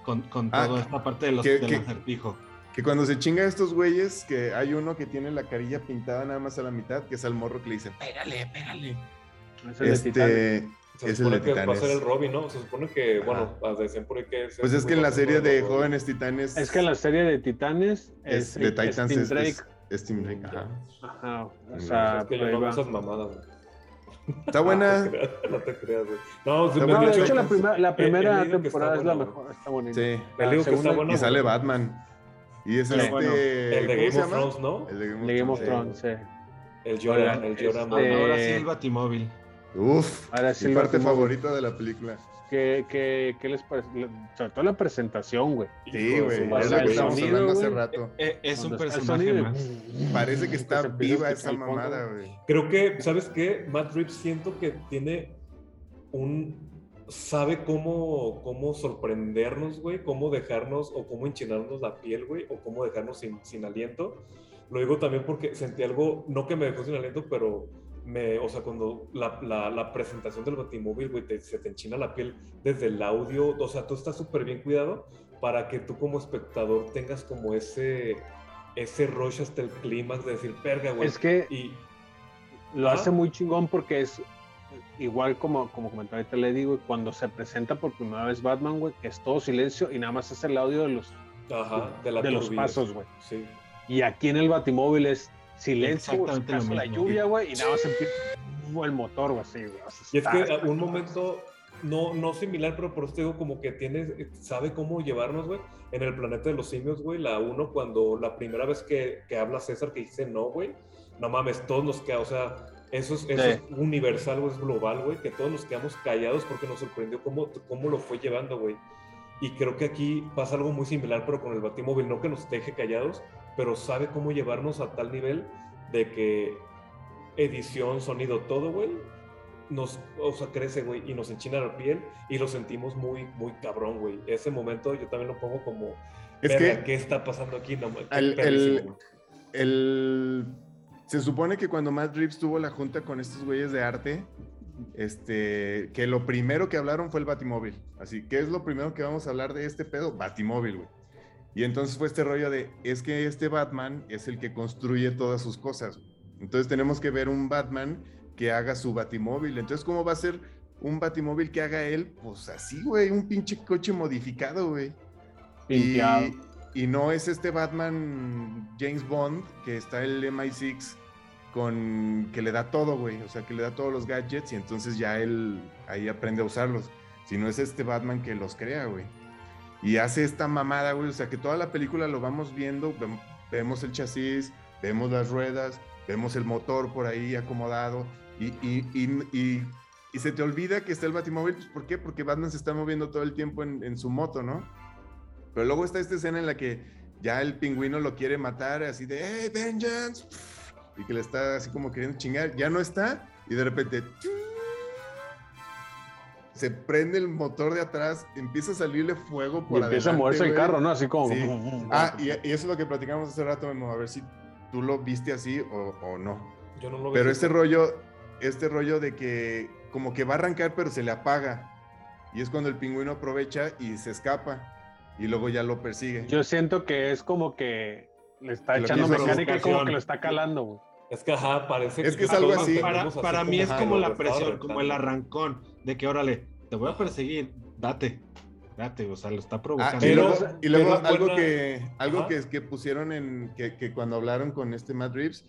Con, con Ah, toda esta parte de los, que- del que- acertijo. Que cuando se chinga a estos güeyes, que hay uno que tiene la carilla pintada nada más a la mitad, que es al morro que le dice, pégale, pégale. Es el de Titanes. Este, Se es el supone de que va a Titanes. ser el Robin, ¿no? Se supone que, Ajá. bueno, decían por ahí que... ese Pues es que en la serie de. Jóvenes Titanes Es que la serie de Titanes es, es, de es Titans Tim es, Drake. es- es Tim Drake. ajá. Ajá, o Es sea, Es que yo no esas mamadas, güey. Está buena. No te creas, no te creas, güey. No, de hecho, la, prima- la he primera está temporada es la buena, mejor, está bonita. Sí. Y sale. Batman. Y es este. El de ¿cómo Game se of? Thrones, ¿no? El de Game of de Game Thrones. Sí. El Llora, Oigan, el Llora este- Mama. Ahora sí el batimóvil. Uf. Ahora sí mi parte Batimóvil. favorita de la película. ¿Qué, qué, qué les parece? Sobre todo la presentación, güey. Sí, güey. Es lo que sonido, hablando hace rato. Eh, es un personaje más. Parece que que está a viva esa mamada, güey. Creo que, ¿sabes qué? Matt Reeves siento que tiene un... Sabe cómo, cómo sorprendernos, güey, cómo dejarnos o cómo enchinarnos la piel, güey, o cómo dejarnos sin, sin aliento. Lo digo también porque sentí algo, no que me dejó sin aliento, pero me, o sea, cuando la, la, la presentación del Batimóvil, güey, te- se te enchina la piel desde el audio, o sea, tú estás súper bien cuidado para que tú como espectador tengas como ese, ese rush hasta el clímax de decir, perga, güey. Es que Y, lo hace muy chingón porque es igual como, como comenté ahorita le digo, cuando se presenta por primera vez Batman, güey, que es todo silencio y nada más es el audio de los, ajá, de, la de los pasos, güey. Sí. Y aquí en el Batimóvil es silencio, Exactamente lo acaso la lluvia, güey, y nada más empieza el motor, güey, así, güey. Y es que está- a un momento, no, no similar, pero por eso te digo, como que tiene, sabe cómo llevarnos, güey. En el planeta de los simios, güey, la uno, cuando la primera vez que, que habla César, que dice no, güey, no mames, todos nos quedamos, o sea, eso es, eso Sí. es universal, güey, es global, güey, que todos nos quedamos callados porque nos sorprendió cómo, cómo lo fue llevando, güey. Y creo que aquí pasa algo muy similar, pero con el Batimóvil, no que nos deje callados, pero sabe cómo llevarnos a tal nivel de que edición, sonido, todo, güey, nos, o sea, crece, güey, y nos enchina la piel y lo sentimos muy, muy cabrón, güey. Ese momento yo también lo pongo como, Es "Verga, que ¿qué está pasando aquí? No, el- el- güey". el, se supone que cuando Matt Reeves tuvo la junta con estos güeyes de arte, este, que lo primero que hablaron fue el Batimóvil. Así, ¿qué es lo primero que vamos a hablar de este pedo? Batimóvil, güey. Y entonces fue este rollo de, es que este Batman es el que construye todas sus cosas. Entonces tenemos que ver un Batman que haga su Batimóvil. Entonces, ¿cómo va a ser un Batimóvil que haga él? Pues así, güey, un pinche coche modificado, güey. Y no es este Batman James Bond que está el MI6 con que le da todo, güey. O sea, que le da todos los gadgets y entonces ya él ahí aprende a usarlos. Sino es este Batman que los crea, güey. Y hace esta mamada, güey. O sea, que toda la película lo vamos viendo. vem- Vemos el chasis, vemos las ruedas, vemos el motor por ahí acomodado. Y, se te olvida que está el Batimóvil. Pues, ¿Por qué? Porque Batman se está moviendo todo el tiempo en, en su moto, ¿no? Pero luego está esta escena en la que ya el pingüino lo quiere matar, así de, ¡Hey, vengeance! Y que le está así como queriendo chingar. Ya no está. Y de repente, se prende el motor de atrás, empieza a salirle fuego Y por empieza a moverse el carro, ¿no? Así como. Sí. Ah, y, y eso es lo que platicamos hace rato, Memo, a ver si tú lo viste así o, o no. Yo no lo veo Pero este rollo, este rollo de que como que va a arrancar pero se le apaga. Y es cuando el pingüino aprovecha y se escapa. Y luego ya lo persigue. Yo siento que es como que le está Que echando mecánica y como que lo está calando, güey. Es que, ajá, parece Es que es algo así. Para, mí es como la presión, como el arrancón, de que órale, te voy a perseguir, date, date, o sea, lo está Ah, provocando. y Pero- luego, y luego pero algo, buena- que, algo que, que pusieron en que, que cuando hablaron con este Matt Reeves,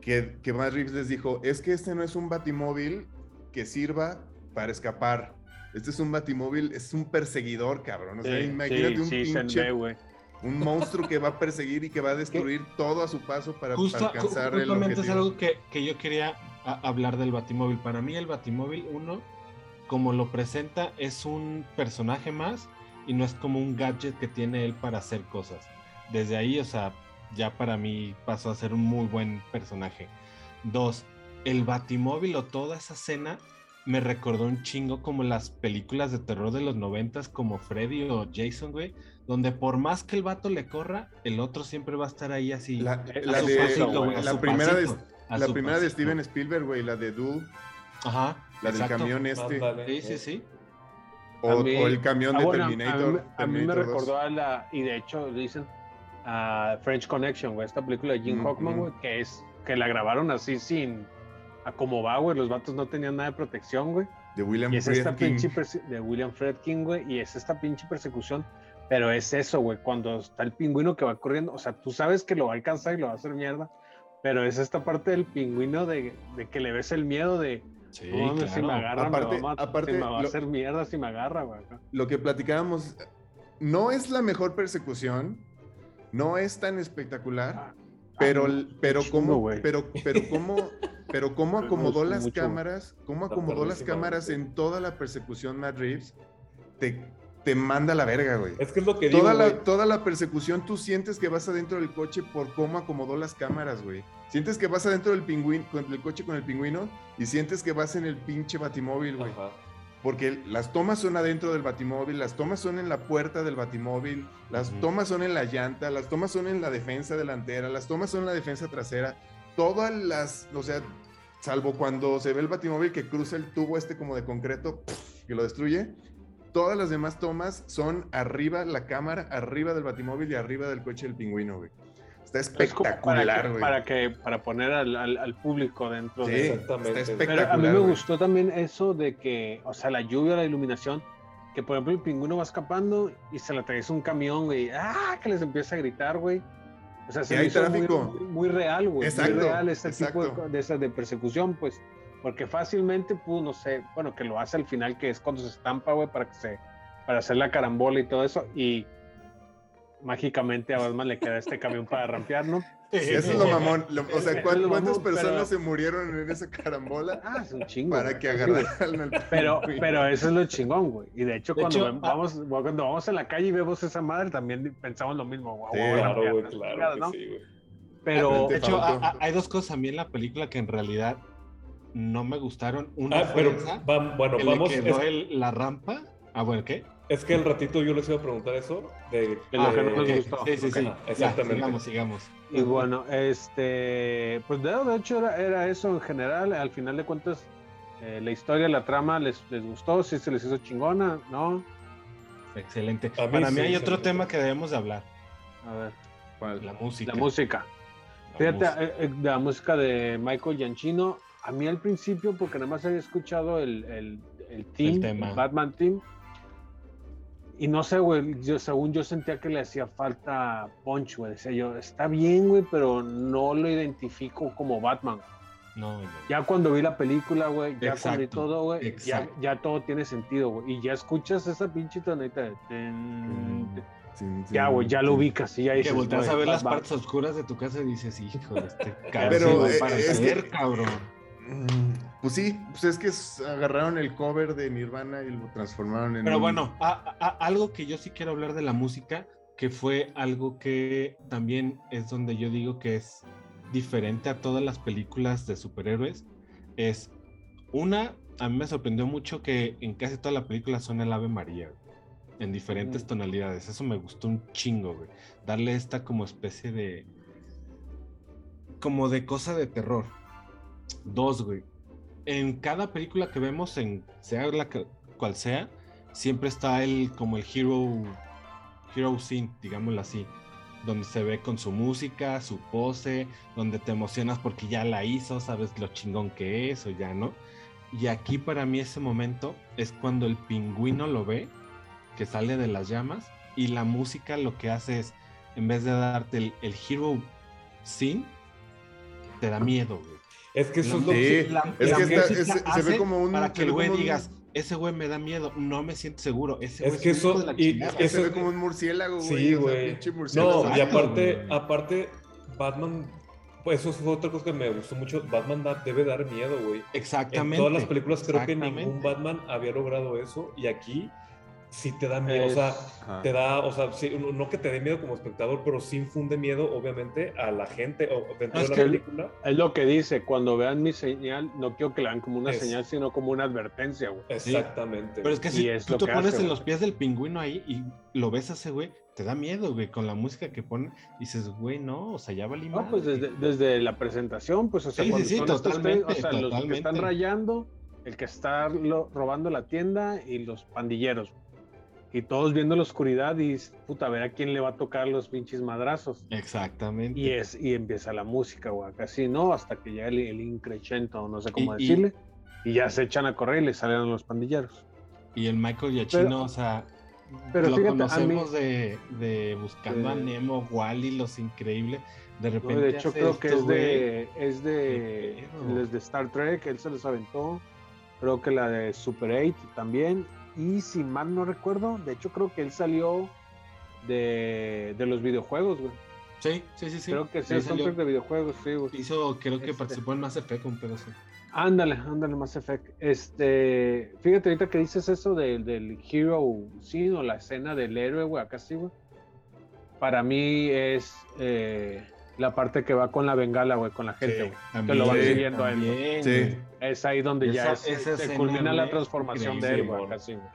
que, que Matt Reeves les dijo, es que este no es un batimóvil que sirva para escapar. Este es un batimóvil, es un perseguidor, cabrón. O sea, Sí, imagínate sí, un sí, pinche, un monstruo que va a perseguir y que va a destruir todo a su paso para, alcanzar el justamente es objetivo. algo que, que yo quería a- hablar del Batimóvil. Para mí el Batimóvil, uno, como lo presenta, es un personaje más y no es como un gadget que tiene él para hacer cosas. Desde ahí, o sea, ya para mí pasó a ser un muy buen personaje. Dos, el Batimóvil o toda esa escena me recordó un chingo como las películas de terror de los noventas como Freddy o Jason, güey, donde por más que el vato le corra, el otro siempre va a estar ahí así. La, la su de, pasito, güey, a la su primera de, pasito, la primera de. Steven Spielberg, güey, la de Duel, Ajá. La del exacto. camión este, Sí, sí, eh. sí. o, A mí- o el camión Ah, de bueno, a- a mí- Terminator. A, mí me Terminator 2. recordó a la. Y de hecho, dicen a French Connection, güey. Esta película de Jim Mm, Hockman, mm. güey, que es. Que la grabaron así sin. A como va, güey. Los vatos no tenían nada de protección, güey. de William Y es esta pinche de William Fredkin, güey, y es esta pinche persecución, pero es eso, güey, cuando está el pingüino que va corriendo, o sea, tú sabes que lo va a alcanzar y lo va a hacer mierda, pero es esta parte del pingüino de, de que le ves el miedo de, Sí, no mames, si me claro. agarra, Aparte- me va a, aparte, si me va a lo- hacer mierda si me agarra, güey. lo que platicábamos, no es la mejor persecución, no es tan espectacular, pero, Ah, pero chingo, cómo, pero, pero cómo, pero cómo acomodó las mucho, cámaras, cómo acomodó las cámaras en toda la persecución Matt Reeves, te, te manda a la verga, güey. Es que es lo que digo, Toda la, güey. toda la persecución tú sientes que vas adentro del coche por cómo acomodó las cámaras, güey. Sientes que vas adentro del pingüino, con el coche con el pingüino y sientes que vas en el pinche batimóvil, güey. Ajá. Porque las tomas son adentro del batimóvil, las tomas son en la puerta del batimóvil, las tomas son en la llanta, las tomas son en la defensa delantera, las tomas son en la defensa trasera. Todas las, o sea, salvo cuando se ve el batimóvil que cruza el tubo este como de concreto, que lo destruye, todas las demás tomas son arriba la cámara, arriba del batimóvil y arriba del coche del pingüino, güey. Está Es espectacular, para, que, güey. para que para poner al, al- al público dentro Sí, de Exactamente. está Pero a espectacular. mí me güey. gustó también eso de que, o sea, la lluvia, la iluminación, que por ejemplo el pingüino va escapando y se le atraviesa un camión, güey, ¡ah! que les empieza a gritar, güey. O sea, se Y me hay hizo muy, tráfico. muy, muy real, güey. Exacto, Muy real ese tipo de, de, esas de persecución, pues. Porque fácilmente pudo, no sé, bueno, que lo hace al final, que es cuando se estampa, güey, para que se, para hacer la carambola y todo eso. Y mágicamente a Batman le queda este camión para rampear, ¿no? Eso es lo mamón. Lo- o sea, Es ¿cuán- lo ¿cuántas mamón, pero- personas se murieron en esa carambola Ah, es un chingo. para güey. que agarraran al Pero, pero eso es lo chingón, güey. Y de hecho, De cuando hecho, ah- vamos, cuando vamos en la calle y vemos esa madre, también pensamos lo mismo, güey. Sí, güey, la Claro, güey, claro que ¿no? sí, güey. Pero, De hecho, Falcón. a- a- hay dos cosas a mí en la película que en realidad no me gustaron. Una Ah, pero bueno, que le vamos. quedó Es, el- la rampa. Ah, bueno, ¿qué? es que el ratito yo les iba a preguntar eso. De, De lo Ah, que no nos ok. gustó. Sí, sí, sí. Ya, exactamente. sigamos, sigamos. y bueno, este, pues de, de hecho era, era eso en general. Al final de cuentas, eh, la historia, la trama les, les gustó, sí se les hizo chingona, ¿no? Excelente. A mí Para mí sí, hay otro tema que debemos de hablar. A ver, ¿Cuál? La música. la música. La Fíjate, música. eh, eh, de la música de Michael Giacchino, a mí al principio, porque nada más había escuchado el, el, el team, El tema. el Batman Team, y no sé, güey, yo, según yo sentía que le hacía falta punch, güey. Decía yo, está bien, güey, pero no lo identifico como Batman. No, no. Ya cuando vi la película, güey, ya cuando vi Exacto, todo, güey, ya, exacto. ya todo tiene sentido, güey. Y ya escuchas esa pinche tonita de... Sin- Ya, güey, ya lo ubicas y ya Que dices... volteas a güey, ver las partes oscuras de tu casa y dices, hijo de este Pero, cabrón. eh, para es que- cabrón. Mm, Pues sí, pues es que agarraron el cover de Nirvana y lo transformaron en. Pero un- bueno, a- a- algo que yo sí quiero hablar de la música, que fue algo que también es donde yo digo que es diferente a todas las películas de superhéroes, es una, a mí me sorprendió mucho que en casi toda la película suena el Ave María, güey, en diferentes Mm. tonalidades, eso me gustó un chingo, güey, darle esta como especie de, como de cosa de terror. Dos, güey. En cada película que vemos, en sea la que- cual sea, siempre está el como el hero, hero scene, digámoslo así, donde se ve con su música, su pose, donde te emocionas porque ya la hizo, sabes lo chingón que es o ya no. Y aquí para mí ese momento es cuando el pingüino lo ve, que sale de las llamas, y la música lo que hace es, en vez de darte el, el hero scene, te da miedo, güey. Es que eso es lo Sí, que. La- es la que es- se ve como un. para que el güey digas, ese güey me da miedo, no me siento seguro, ese Es que hijo eso- de la y- chingada". Es que se Eso- ve como un murciélago, güey. Sí, o sea, güey. pinche murciélago. No, y aparte, aparte, Batman. Pues eso fue otra cosa que me gustó mucho. Batman da- debe dar miedo, güey. Exactamente. En todas las películas creo que ningún Batman había logrado eso. Y aquí sí te da miedo. O sea, Ajá. te da, o sea, sí, no- no que te dé miedo como espectador, pero sí infunde miedo, obviamente, a la gente o dentro Es de la el- película. Es lo que dice, cuando vean mi señal, no quiero que la vean como una Es- señal, sino como una advertencia, güey. Exactamente. Pero es que si es tú te pones hace, en los pies del pingüino ahí y lo ves a ese güey, te da miedo, güey, con la música que pone. Y dices, güey, no, o sea, ya valí No, madre, pues desde, hijo". desde la presentación, pues, o sea, Sí, cuando sí, sí, son estos tres, totalmente, o sea, los que están rayando, el que está lo- robando la tienda y los pandilleros. Y todos viendo la oscuridad y, puta, a ver a quién le va a tocar los pinches madrazos. Exactamente. Y es y empieza la música, güey, casi, ¿no? Hasta que ya el, el increchento, no sé cómo Y- y- decirle. Y ya se echan a correr y le salen a los pandilleros. Y el Michael Giacchino, Pero- o sea, pero lo fíjate, a mí- conocemos de, de Buscando a Eh, Nemo, Wally, Los Increíbles. De No, repente. de hecho, creo que es de, es de, pedo. desde Star Trek, él se los aventó. Creo que la de Super 8 también. Y si mal no recuerdo, de hecho, creo que él salió de, de los videojuegos, güey. Sí, sí, sí. sí. creo que sí, Sí, de videojuegos, sí, güey. Hizo, creo que Este. participó en Mass Effect, un pedo así. Ándale, ándale, Mass Effect. Este, fíjate ahorita que dices eso del, del hero scene o la escena del héroe, güey, acá sí, güey. Para mí es eh, la parte que va con la bengala, güey, con la gente, güey. que lo van Sí, siguiendo a él, Sí. Es ahí donde ya es- esa se culmina la transformación de él, güey, sí, güey.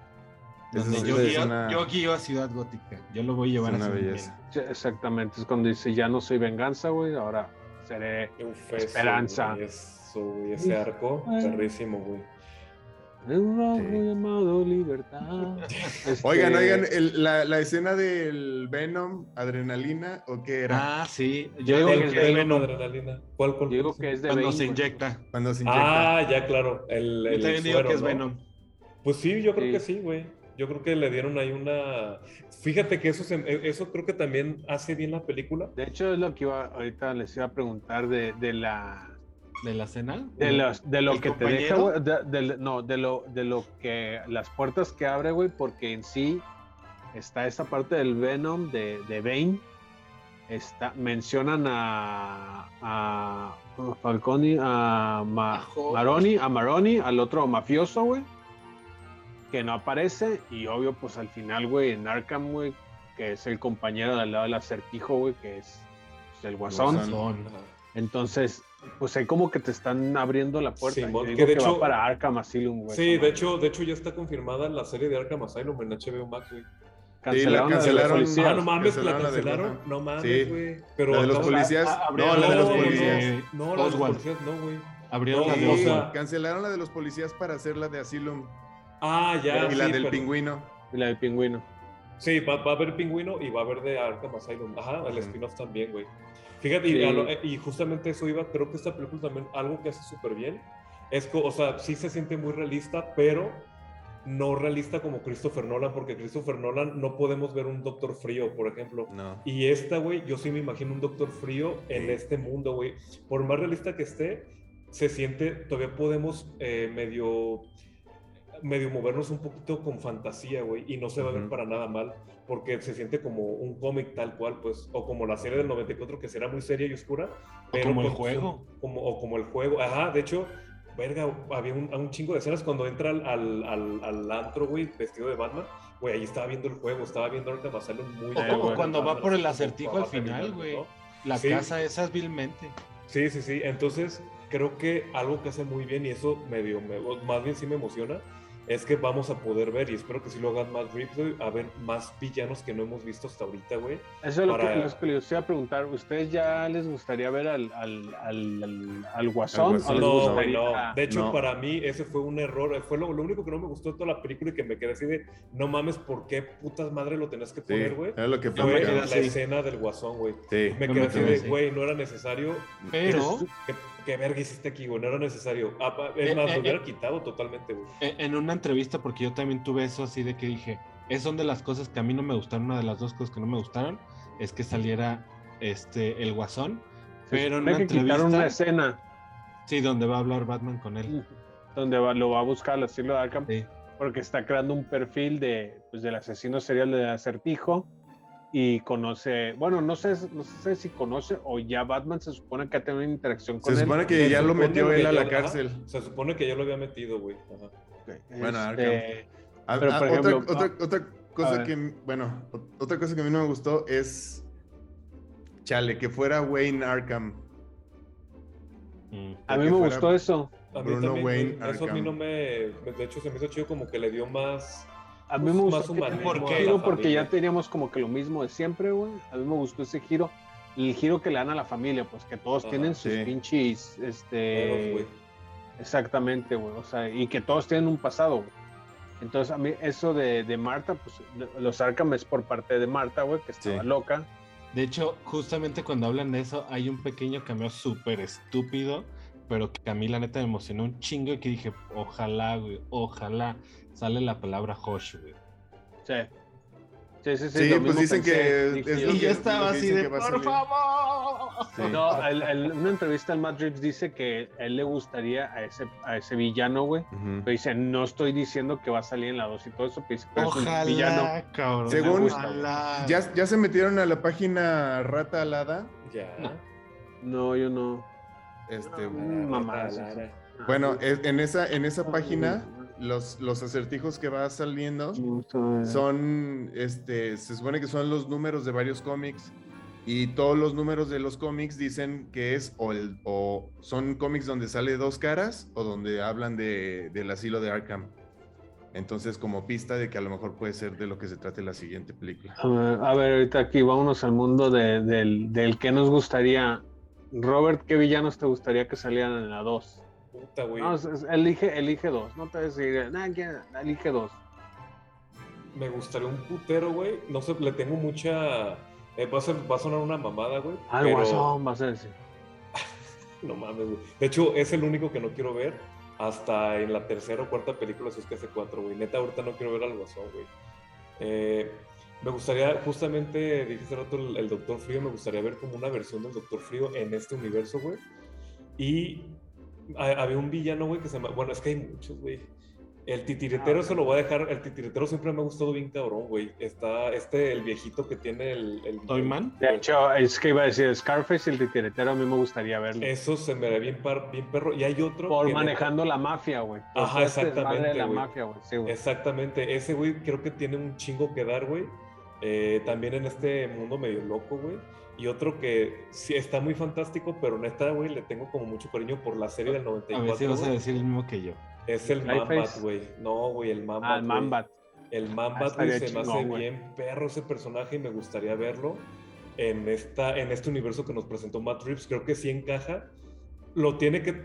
Esa Donde es- yo, guío, una- yo guío a Ciudad Gótica. Yo lo voy a llevar Es una belleza. Sí, exactamente, es cuando dice, ya no soy venganza, güey, ahora seré Uf, eso, Esperanza. Eso, güey, ese arco, perrísimo, güey. Un rojo Sí. llamado libertad. Este, Oigan, oigan, el- la, la escena del Venom, adrenalina, ¿o qué era? Ah, sí. Yo digo que es de es Venom, Venom. adrenalina. ¿Cuál, cuál? yo digo que es de Cuando Bane, se inyecta. Cuando se inyecta. Ah, ya, claro. El, Yo el también digo suero, que es ¿no? Venom. Pues sí, yo creo Sí. que sí, güey. Yo creo que le dieron ahí una. Fíjate que eso, se- eso creo que también hace bien la película. De hecho, es lo que iba, ahorita les iba a preguntar de, de la ¿De la cena? de, los- de lo ¿El que te deja, güey, de- de- no, de lo, de lo que las puertas que abre, güey, porque en sí está esa parte del Venom de, de Bane está, mencionan a, a Falconi, a Ma-. Maroni, a Maroni, al otro mafioso, güey, que no aparece, y obvio, pues al final, güey, en Arkham, güey, que es el compañero del lado del acertijo, güey, que es pues, el guasón. Guasón. Entonces, pues ahí como que te están abriendo la puerta. Yo que de que va hecho- para Arkham Asylum, güey. Sí, de hecho, de hecho ya está confirmada la serie de Arkham Asylum en HBO Max, güey. cancelaron, la cancelaron. policías. Ah, no mames, la cancelaron la cancelaron. No mames, Sí. güey. Pero La de los policías. No, la de los policías. No, no, la de los policías no, güey. Abrieron No, las sí, dos. o sea, Cancelaron la de los policías para hacer la de Asylum. Ah, ya. y la sí, del pero- pingüino. Y la del pingüino. Sí, va, va a haber Pingüino y va a haber de Arkham Asylum. Ajá, el Ujú. spin-off también, güey. Fíjate, y, Sí. lo- eh, y justamente eso iba, creo que esta película también, algo que hace súper bien, es o sea, sí se siente muy realista, pero no realista como Christopher Nolan, porque Christopher Nolan no podemos ver un Doctor Frío, por ejemplo. No. Y esta, güey, yo sí me imagino un Doctor Frío en Sí. este mundo, güey. Por más realista que esté, se siente, todavía podemos eh, medio, medio movernos un poquito con fantasía, güey, y no se va a ver para nada mal, porque se siente como un cómic tal cual, pues, o como la serie del 94 que será muy seria y oscura, pero como el juego. como, o como el juego, ajá, de hecho, verga, había un, un chingo de escenas cuando entra al, al, al, al antro, güey, vestido de Batman, güey, ahí estaba viendo el juego, estaba viendo Arkham Asylum muy O como cuando va Batman, por el acertijo va al final, güey. ¿no? La Sí. casa esa vilmente. Sí, sí, sí. Entonces, creo que algo que hace muy bien, y eso medio, me, o más bien sí me emociona, es que vamos a poder ver, y espero que sí lo hagan más güey, a ver más villanos que no hemos visto hasta ahorita, güey. Eso es lo, Para- que, lo que les iba a preguntar. ¿Ustedes ya les gustaría ver al, al, al, al, al guasón? Al Guasón. ¿O les No, güey, no. De hecho, No. para mí ese fue un error. Fue lo, lo único que no me gustó de toda la película y que me quedé así de, no mames, ¿por qué putas madre lo tenés que Sí, poner, güey? era lo que Fue la escena del guasón, güey. Sí. Me quedé me así de, güey, no era necesario. Pero ¿Qué, qué verga hiciste aquí, güey? No era necesario. Ah, es Eh, más, eh, lo hubiera eh. quitado totalmente, güey. en una entrevista, porque yo también tuve eso así de que dije, es son de las cosas que a mí no me gustaron, una de las dos cosas que no me gustaron, es que saliera este el guasón, pero en una que quitaron entrevista, una escena sí, donde va a hablar Batman con él. donde va- lo va a buscar al estilo de Arkham Sí. porque está creando un perfil de, pues, del asesino serial de acertijo y conoce, bueno, no sé, no sé si conoce o ya Batman se supone que ha tenido una interacción con Se él. supone que Se ya lo metió él a ya- la ajá, cárcel. se supone que ya lo había metido, güey. Ajá. Bueno, Este, Ah, Pero, ah, por otra, ejemplo, otra, otra a cosa que, bueno, otra cosa que a mí no me gustó es, chale, que fuera Wayne Arkham. Mm. a mí me gustó eso. A mí Bruno también, Wayne eso a mí Arkham. no me... De hecho, se me hizo chido como que le dio más... A mí me gustó la giro porque ya teníamos como que lo mismo de siempre, güey. A mí me gustó ese giro. El giro que le dan a la familia, pues que todos Ajá, tienen sus sí. pinches, este... güey. Exactamente, güey. O sea, y que todos tienen un pasado, güey. Entonces, a mí eso de, de Marta, pues los Arkham es por parte de Marta, güey, que estaba Sí. loca. De hecho, justamente cuando hablan de eso, hay un pequeño cameo súper estúpido, pero que a mí la neta me emocionó un chingo y que dije, ojalá, güey, ojalá sale la palabra Hosh, güey. Sí. Sí, sí, sí. Sí, pues mismo dicen pensé, que es Y yo estaba así de, por salir". favor. Sí. No, el- el- una entrevista al Matt Reeves dice que a él le gustaría a ese, a ese villano, güey. Ujú. Pero dice, no estoy diciendo que va a salir en la 2 y todo eso, pero pero es un villano. Ojalá, cabrón. Según- ojalá. ¿Ya, ya se metieron a la página Rata Alada. Ya. No, yo no. Este, Mm, mamá, bueno, es- en esa, en esa página, los, los acertijos que va saliendo son, este, se supone que son los números de varios cómics y todos los números de los cómics dicen que es o, el, o son cómics donde sale dos caras o donde hablan de, del asilo de Arkham. Entonces, como pista de que a lo mejor puede ser de lo que se trate la siguiente película. A ver, a ver, ahorita aquí vámonos al mundo de- del, del que nos gustaría. Robert, ¿qué villanos te gustaría que salieran en la 2? Puta, güey. No, es- es- elige, elige dos. No te decir, "Nah, elige dos. Me gustaría un putero, güey. No sé, le tengo mucha... eh, va, a ser- va a sonar una mamada, güey. Pero- guasón, va a ser ese. No mames, güey. De hecho, es el único que no quiero ver hasta en la tercera o cuarta película, si es que hace cuatro, güey. Neta, ahorita no quiero ver al Guasón, güey. Eh, me gustaría, justamente, dijiste hace rato el, el Doctor Frío, me gustaría ver como una versión del Doctor Frío en este universo, güey. Y había un villano, güey, que se llama... Bueno, es que hay muchos, güey. El titiritero Ah, se lo voy a dejar. El titiritero siempre me ha gustado bien cabrón, güey. Está este, el viejito que tiene el. el Toyman. De hecho, es que iba a decir Scarface y el titiretero a mí me gustaría verlo. Eso se me ve bien, par- bien perro. Y hay otro. Por que manejando la mafia, güey. Ajá, este exactamente, de la mafia, güey. Sí, güey. Exactamente. Ese güey creo que tiene un chingo que dar, güey. Eh, también en este mundo medio loco, güey. Y otro que sí está muy fantástico, pero neta, güey, le tengo como mucho cariño por la serie del A ver si 94. vas a decir el mismo que yo. Es el. Mambat, güey. No, güey, el Mambat. Ah, el güey. Mambat. El Ah, Mambat, güey, se me hace bien perro ese personaje y me gustaría verlo en, esta, en este universo que nos presentó Matt Reeves. Creo que sí encaja. Lo tiene que,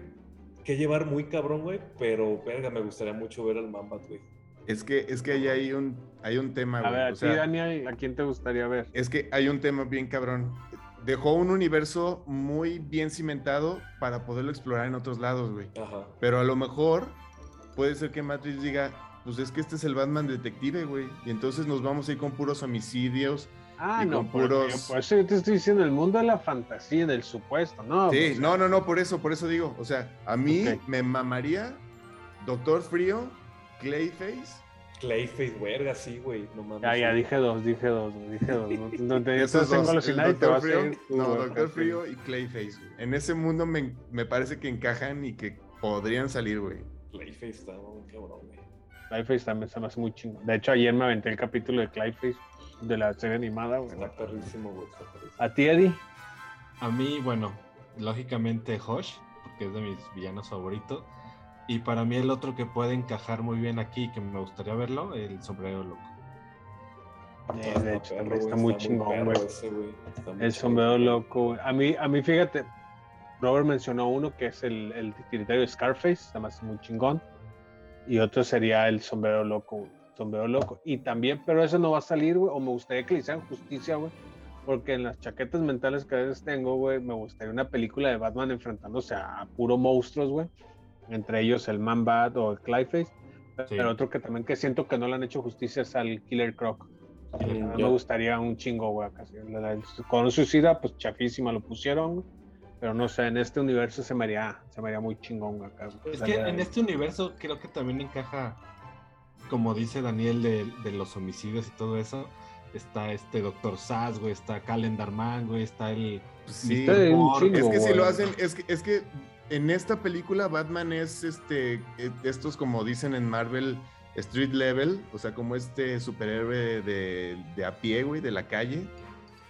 que llevar muy cabrón, güey, pero verga, me gustaría mucho ver al Mambat, güey. Es que, es que ahí hay un, hay un tema, A güey. ver, a o ti, sea, Daniel, ¿a quién te gustaría ver? Es que hay un tema bien cabrón. Dejó un universo muy bien cimentado para poderlo explorar en otros lados, güey. Ajá. Pero a lo mejor puede ser que Matrix diga, pues es que este es el Batman detective, güey. Y entonces nos vamos a ir con puros homicidios. Ah, Y no, con por, puros- por eso yo te estoy diciendo, el mundo de la fantasía, del supuesto, ¿no? Sí, pues, no, no, no, por eso, por eso digo. O sea, a mí me mamaría Doctor Frío, Clayface. Clayface, verga, sí, güey. No mames. Ya, ya, sí. dije dos, dije dos, güey, dije dos. No, no te Esos en dos, el Doctor a Frío, ir. no, Doctor Frío y Clayface. güey. En ese mundo me, me parece que encajan y que podrían salir, güey. Clayface está muy cabrón, güey. Clayface también se me hace muy chingo. De hecho, ayer me aventé el capítulo de Clayface de la serie animada, güey. Está perrísimo, güey. Está perrísimo. ¿A ti, Eddie? A mí, bueno, lógicamente Hosh, porque es de mis villanos favoritos. Y para mí el otro que puede encajar muy bien aquí, que me gustaría verlo, el sombrero loco. Eh, de hecho, perro, está muy perro chingón, güey. Está El sombrero loco, güey. A mí, a mí, fíjate, Robert mencionó uno que es el, el titiritero de Scarface, hace muy chingón. Y otro sería el sombrero loco, güey. Sombrero loco. Y también, pero ese no va a salir, güey. O me gustaría que le hicieran justicia, güey. Porque en las chaquetas mentales que a veces tengo, güey, me gustaría una película de Batman enfrentándose a puro monstruos, güey. Entre ellos el Man Bat o el Clayface. Sí. Pero otro que también que siento que no le han hecho justicia es al Killer Croc. A mí Croc. me gustaría un chingo, güey. sí. Con un suicida, pues chafísima lo pusieron. Pero no sé, en este universo se me haría, se me haría muy chingón güey, acá. Es que en este universo creo que también encaja, como dice Daniel, de, de los homicidios y todo eso. Está este Doctor Sass, güey, está Calendar Man, güey, está el... Pues sí. Mr. Sí. Es que si güey. lo hacen, es que, es que en esta película Batman es este, eh, estos como dicen en Marvel, street level, o sea, como este superhéroe de, de a pie, güey, de la calle.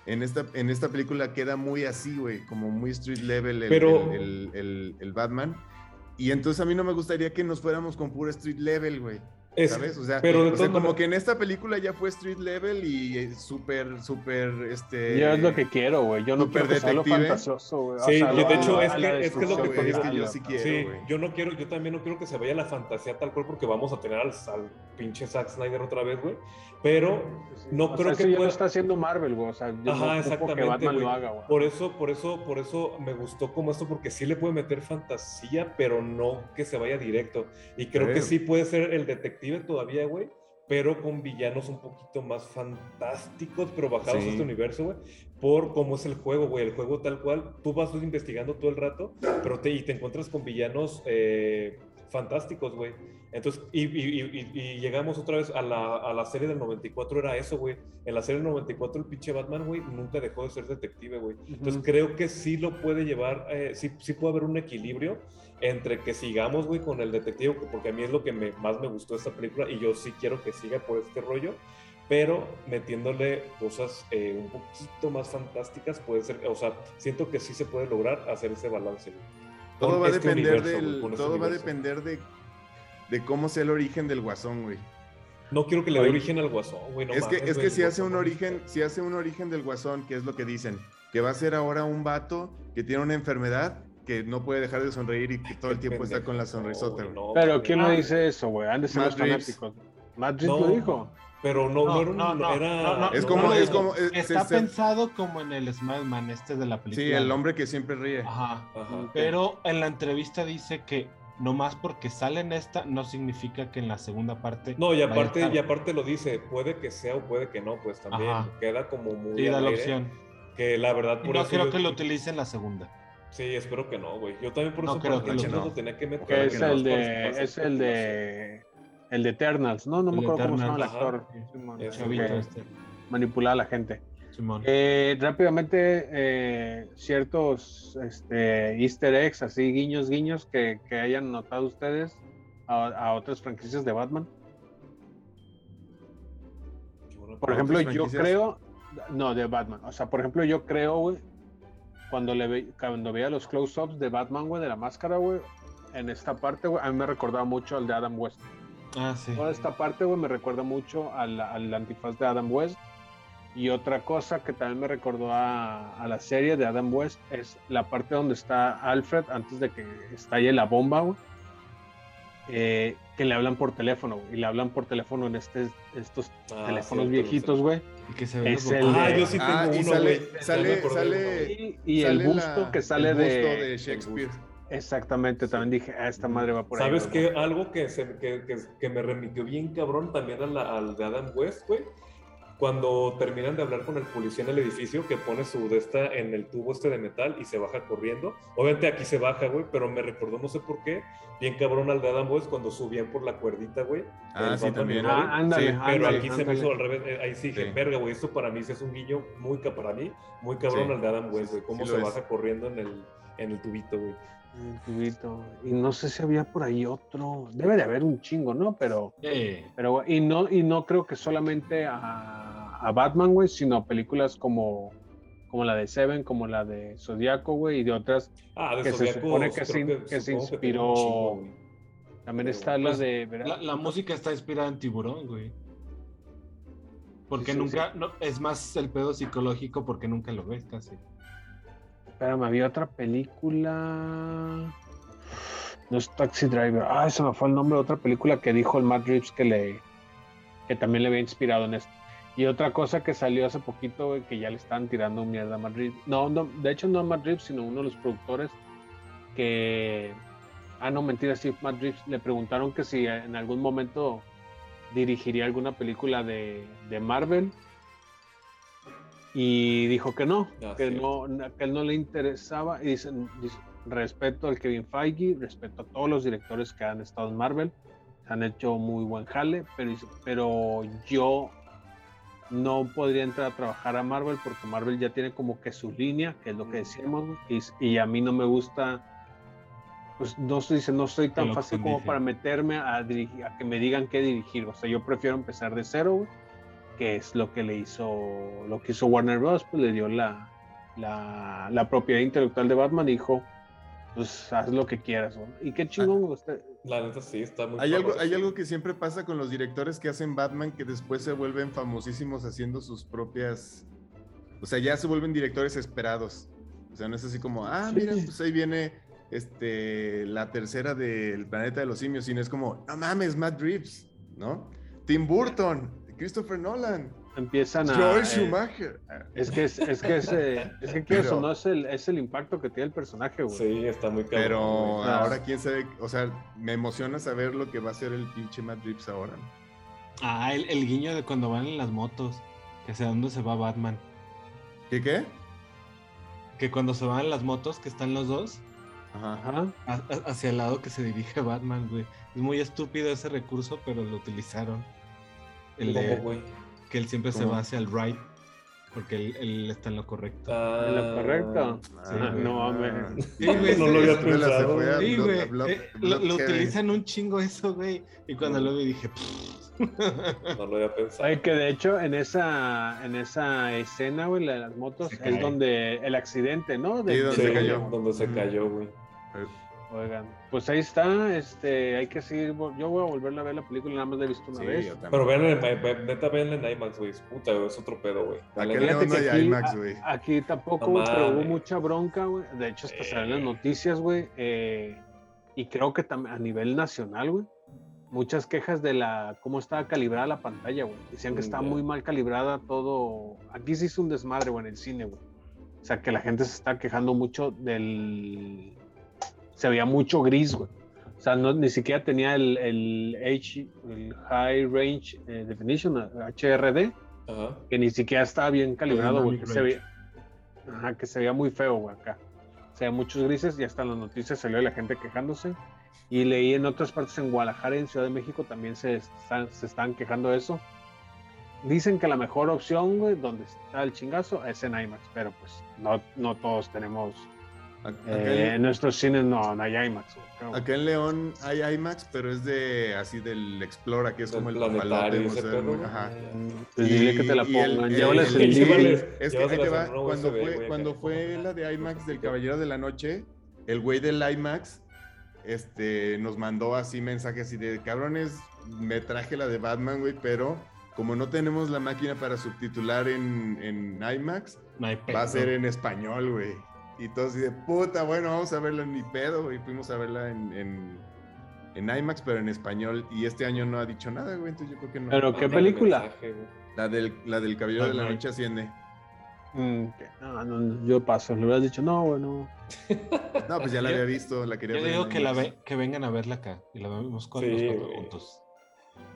En esta, en esta película queda muy así, güey, como muy street level el, Pero- el, el- el- el Batman. Y entonces a mí no me gustaría que nos fuéramos con puro street level, güey. Es- ¿Sabes? O sea, pero de o sea, todas como que en esta película ya fue street level y eh, súper, súper, este... Yo es lo que quiero, güey. Yo no Super quiero que sea lo detective. fantasioso, güey. O Sí, sea, yo de hecho a es que, es que es lo que es yo sí quiero, Sí, yo no quiero, yo también no quiero que se vaya la fantasía tal cual porque vamos a tener al, al pinche Zack Snyder otra vez, güey. Pero no O creo sea, que eso ya pueda- lo está haciendo Marvel, güey. O sea, yo Ajá, no exactamente, que Batman lo haga, güey. Por eso, por eso, por eso me gustó como esto, porque sí le puede meter fantasía, pero no que se vaya directo. Y creo que sí puede ser el detective todavía, güey, pero con villanos un poquito más fantásticos, pero bajados Sí. a este universo, güey, por cómo es el juego, güey. El juego tal cual, tú vas investigando todo el rato, pero te, y te encuentras con villanos eh, fantásticos, güey. Entonces, y, y- y- y- llegamos otra vez a la, a la serie del 94, era eso, güey. En la serie del 94, el pinche Batman, güey, nunca dejó de ser detective, güey. Entonces, Ujú. creo que sí lo puede llevar, eh, sí, sí puede haber un equilibrio entre que sigamos, güey, con el detective, porque a mí es lo que me, más me gustó de esta película y yo sí quiero que siga por este rollo, pero metiéndole cosas eh, un poquito más fantásticas, puede ser, o sea, siento que sí se puede lograr hacer ese balance, güey. Todo va a este depender universo, güey, del, este todo va a depender de, de cómo sea el origen del guasón, güey. No quiero que le dé origen al guasón, güey. no es que, mames, es güey, que si hace un origen, si hace un origen del guasón, que es lo que dicen, que va a ser ahora un vato que tiene una enfermedad que no puede dejar de sonreír y que todo el tiempo está con la sonrisota, güey, no, Pero. ¿quién Ah. lo dice eso, güey? Han de ser los fanáticos. No. lo dijo. Pero no, no, No, era no, no, era- no, no, Es no, como, no, es no. como, Está pensado como en el Smadman este de la película. sí, el hombre que siempre ríe. Ajá. Ajá. Pero en la entrevista dice que nomás porque sale en esta no significa que en la segunda parte. No, y aparte, y aparte lo dice, puede que sea o puede que no, pues también Ajá. queda como muy Sí, da la opción. Que la verdad, Y por no eso creo yo- que lo utilice en la segunda. Sí, espero que no, güey. Yo también por No eso creo que lo- no. lo tenía que meter. Que es no, el de, para es el de El de Eternals, no, no me El acuerdo cómo se llama el Eternals, actor. Ese Chavito que este, manipula a la gente. Simón. Eh, rápidamente, eh, ciertos este, easter eggs, así guiños, guiños que, que hayan notado ustedes a, a otras franquicias de Batman. Por ¿A ejemplo, yo creo, no, de Batman. O sea, por ejemplo, yo creo, güey, cuando, le ve, cuando veía los close-ups de Batman, güey, de la máscara, güey, en esta parte, güey, a mí me recordaba mucho al de Adam West. Ah, sí. Toda esta parte, güey, me recuerda mucho al, al antifaz de Adam West. Y otra cosa que también me recordó a, a la serie de Adam West es la parte donde está Alfred antes de que estalle la bomba, güey. Eh, que le hablan por teléfono, güey, y le hablan por teléfono en este, estos Ah, teléfonos cierto, viejitos, güey. Y que se ve es el. Ah, de- yo sí tengo Ah, y uno, sale- güey. Sale- de sale-. Y, y el Sale busto la- que sale el de, busto de Shakespeare. Exactamente, también dije, ah, esta madre va por ahí. ¿Sabes qué? Algo que, se, que, que, que me remitió bien cabrón también a la- al de Adam West, güey. Cuando terminan de hablar con el policía en el edificio, que pone su de esta en el tubo este de metal y se baja corriendo. Obviamente aquí se baja, güey, pero me recordó, no sé por qué, bien cabrón al de Adam West cuando subían por la cuerdita, güey. Ah, sí, también. Ah, ándale, Sí, Pero ándale, aquí se me hizo al revés. eh, Ahí sí dije, Sí. verga, güey, esto para mí sí es un guiño muy, para mí, muy cabrón Sí. al de Adam West, Sí, güey. Cómo sí se es. baja corriendo en el, en el tubito, güey. Tubito. Y no sé si había por ahí otro. Debe de haber un chingo, ¿no? Pero, Eh, pero güey, y no, y no creo que solamente a, a Batman, güey, sino a películas como, como la de Seven, como la de Zodiaco, güey, y de otras. Ah, de Que se supone que se que inspiró- chingo. También Pero, está la de. la, la música está inspirada en Tiburón, güey. Porque Sí, sí, nunca, no, es más el pedo psicológico porque nunca lo ves casi. Espérame, había otra película. No es Taxi Driver. Ah, se me fue el nombre de otra película que dijo el Matt Reeves que le que también le había inspirado en esto. Y otra cosa que salió hace poquito, que ya le estaban tirando mierda a Reeves. No, no, de hecho no a Matt Reeves, sino uno de los productores que. Ah, no, mentira, sí, Reeves le preguntaron que si en algún momento dirigiría alguna película de, de Marvel. Y dijo que no, Ah, que, cierto. no, que él no le interesaba. Y dicen, dice, respeto al Kevin Feige, respeto a todos los directores que han estado en Marvel, han hecho muy buen jale, pero, pero yo no podría entrar a trabajar a Marvel porque Marvel ya tiene como que su línea, que es lo que decíamos, güey, y, y a mí no me gusta, pues no soy, dice, no soy tan fácil como para meterme a, dirigir, a que me digan qué dirigir, o sea, yo prefiero empezar de cero, güey, que es lo que le hizo, lo que hizo Warner Bros., pues le dio la, la, la propiedad intelectual de Batman, dijo, pues haz lo que quieras, güey. y qué chingón, güey, usted- La neta sí, está muy Hay algo, hay algo que siempre pasa con los directores que hacen Batman que después se vuelven famosísimos haciendo sus propias. O sea, ya se vuelven directores esperados. O sea, no es así como, ah, Sí. mira, pues ahí viene este, la tercera del planeta de los simios, sino es como, no mames, Matt Reeves, ¿no? Tim Burton, Christopher Nolan, empiezan a... Joel eh, Schumacher. Es que es, es que es, eh, es que Pero- no es el, es el impacto que tiene el personaje, güey. Sí, está muy cabrón. Pero. Ah. ahora quién sabe, o sea, me emociona saber lo que va a hacer el pinche Matt Reeves ahora. Ah, el, el guiño de cuando van en las motos, que hacia dónde se va Batman. ¿Qué qué? Que cuando se van en las motos, que están los dos, Ajá. Ajá. ha- ha- hacia el lado que se dirige Batman, güey. Es muy estúpido ese recurso, pero lo utilizaron. El ¿Cómo, de güey? que él siempre se ¿Cómo? va hacia el right, porque él, él está en lo correcto. Ah, ¿En lo correcto? Sí, Ah, no ah. mames. Sí, güey, no lo había se pensado. fue Sí, güey. eh, lo, lo Bloodhead. utilizan un chingo eso, güey. Y cuando lo vi dije, No lo había pensado. Oye, que de hecho en esa, en esa escena, güey, la de las motos, Se es donde el accidente, ¿no? De- Sí, donde Sí, se cayó. Donde se cayó, güey. Oigan, pues ahí está, este, hay que seguir, yo voy a volverla a ver la película, nada más la he visto una Sí, vez. Pero vean, en- ve- neta, vean en IMAX, güey. Puta, es otro pedo, güey. Aquí, IMAX, güey. aquí tampoco, No güey, pero hubo mucha bronca, güey. De hecho, hasta salen las Eh. noticias, güey. eh, y creo que también a nivel nacional, güey. Muchas quejas de la cómo estaba calibrada la pantalla, güey. Decían que Mm, estaba muy mal calibrada todo. Aquí se hizo un desmadre, güey, en el cine, güey. O sea, que la gente se está quejando mucho del. Se veía mucho gris, güey. O sea, no, ni siquiera tenía el, el, H, el High Range eh, Definition, HRD Ajá. que ni siquiera estaba bien calibrado, güey, que se veía, ajá, que se veía muy feo, güey, acá. O sea, muchos grises, ya están las noticias, salió la gente quejándose. Y leí en otras partes, en Guadalajara y en Ciudad de México, también se están, se están quejando de eso. Dicen que la mejor opción, güey, donde está el chingazo, es en IMAX, pero pues no, no todos tenemos. Acá, eh, en nuestros cines no, no hay IMAX. creo. acá en León hay IMAX, pero es de así del Explora, que es como el papalote. Pues dile que te la Y- y el- pongan. Llévales el- Es que ahí te Llévatelas va, cuando USB, fue, cuando fue la de IMAX del Caballero de la Noche, el güey del IMAX este, nos mandó así mensajes y de cabrones, me traje la de Batman, güey, pero como no tenemos la máquina para subtitular en, en IMAX, No va a ser en español, güey. Y todos de puta, bueno, vamos a verla en mi pedo, güey. Fuimos a verla en, en, en IMAX, pero en español. Y este año no ha dicho nada, güey, entonces yo creo que no. Pero qué película. La del, la del Caballero de la. Noche asciende. Mm, no, no, yo paso. Le hubieras dicho, no, bueno. No, pues ya la Yo- había visto, la quería Yo ver. digo en que, la ve- que vengan a verla acá y la vemos con Sí, los cuatro güey. juntos.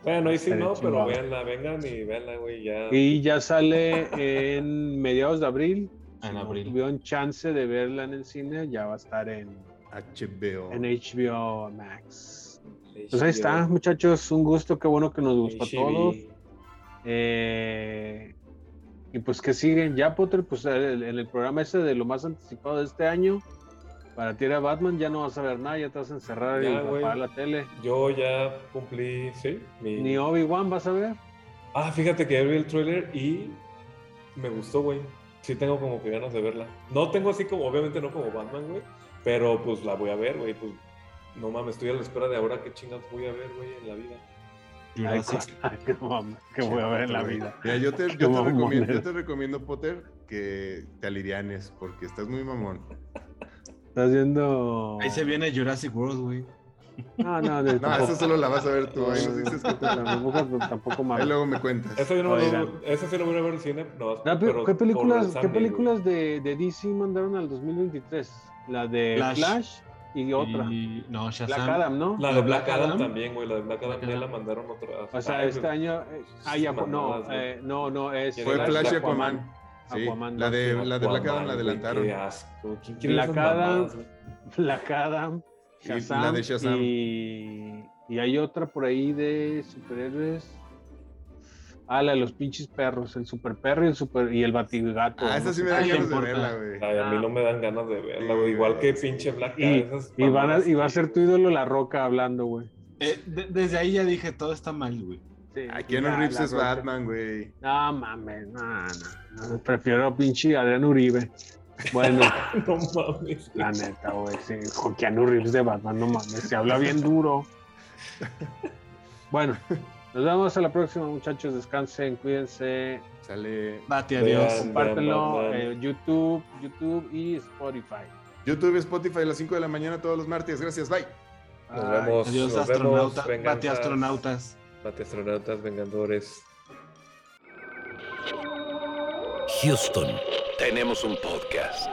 Bueno, ahí sí no, pero véanla, vengan y véanla, güey, ya. Y ya sale en mediados de abril. En no abril. tuvieron chance de verla en el cine, ya va a estar en, HBO. en HBO Max. Pues ahí está, muchachos. Un gusto, qué bueno que nos gustó a todos. Eh, y pues que siguen ya, Potter, pues en el programa ese de lo más anticipado de este año, para ti era Batman, ya no vas a ver nada, ya te vas a encerrar y apagar la tele. Yo ya cumplí, sí. mi- Ni Obi-Wan vas a ver. Ah, fíjate que ya vi el trailer y me gustó, güey. Sí tengo como que ganas de verla. No tengo así como, obviamente no como Batman, güey, pero pues la voy a ver, güey. Pues no mames, estoy a la espera de ahora qué chingas voy a ver, güey, en la vida. Ay, ay, qué mamá, voy a ver en la vida. Mira, yo te, yo recomiendo, yo te recomiendo, Potter, que te alivianes, porque estás muy mamón. Estás viendo. Ahí se viene Jurassic World, güey. No, no, de- No, tampoco, eso solo la vas a ver tú. Ahí nos dices que te... tampoco, tampoco Ahí mames. luego me cuentas. Eso yo no lo, eso sí lo voy a ver en cine, no, Ah, pero, pero ¿Qué películas, el ¿qué películas de, de DC mandaron al 2023? La de Flash. Flash, y otra. Y, no, Shazam. Black Adam, ¿no? La de Black, Black Adam, Adam. también, güey, la de Black Adam Black ya la Adam. mandaron otra. O sea, Ay, este año. eh, ah, ya, no, eh, no, no, es. Fue Flash y de Aquaman. Sí, Aquaman la de, la de Black Aquaman, Adam la adelantaron. Qué asco. ¿Quién quiere Black Adam? Black Adam, Y la Shazam, de Shazam. Y, y hay otra por ahí de superhéroes. Ah, la de los pinches perros, el super perro y el super y el batigato. Ah, esa sí me sé da qué. ganas de verla, güey. Ay, a mí no me dan ganas de verla, güey. Igual que pinche Black Y, esas y van a, mamadas, y va a ser tu ídolo la roca hablando, güey. Eh, de- desde ahí ya dije, todo está mal, güey. Sí, Keanu ya, Reeves es. Batman, güey. No mames, no, no, no, Prefiero a pinche Adrián Uribe. Bueno, No mames. la neta, güey. Sí, con Keanu Reeves de Batman, no mames. Se habla bien duro. Bueno, nos vemos a la próxima, muchachos. Descansen, cuídense. Sale Bate, Vean. adiós. Compártenlo Batman. en YouTube, YouTube y Spotify. YouTube, Spotify a las 5 de la mañana todos los martes. Gracias, bye. Nos vemos. Adiós, nos astronauta. vemos, Bate, astronautas. Bate astronautas, vengadores. Houston, tenemos un podcast.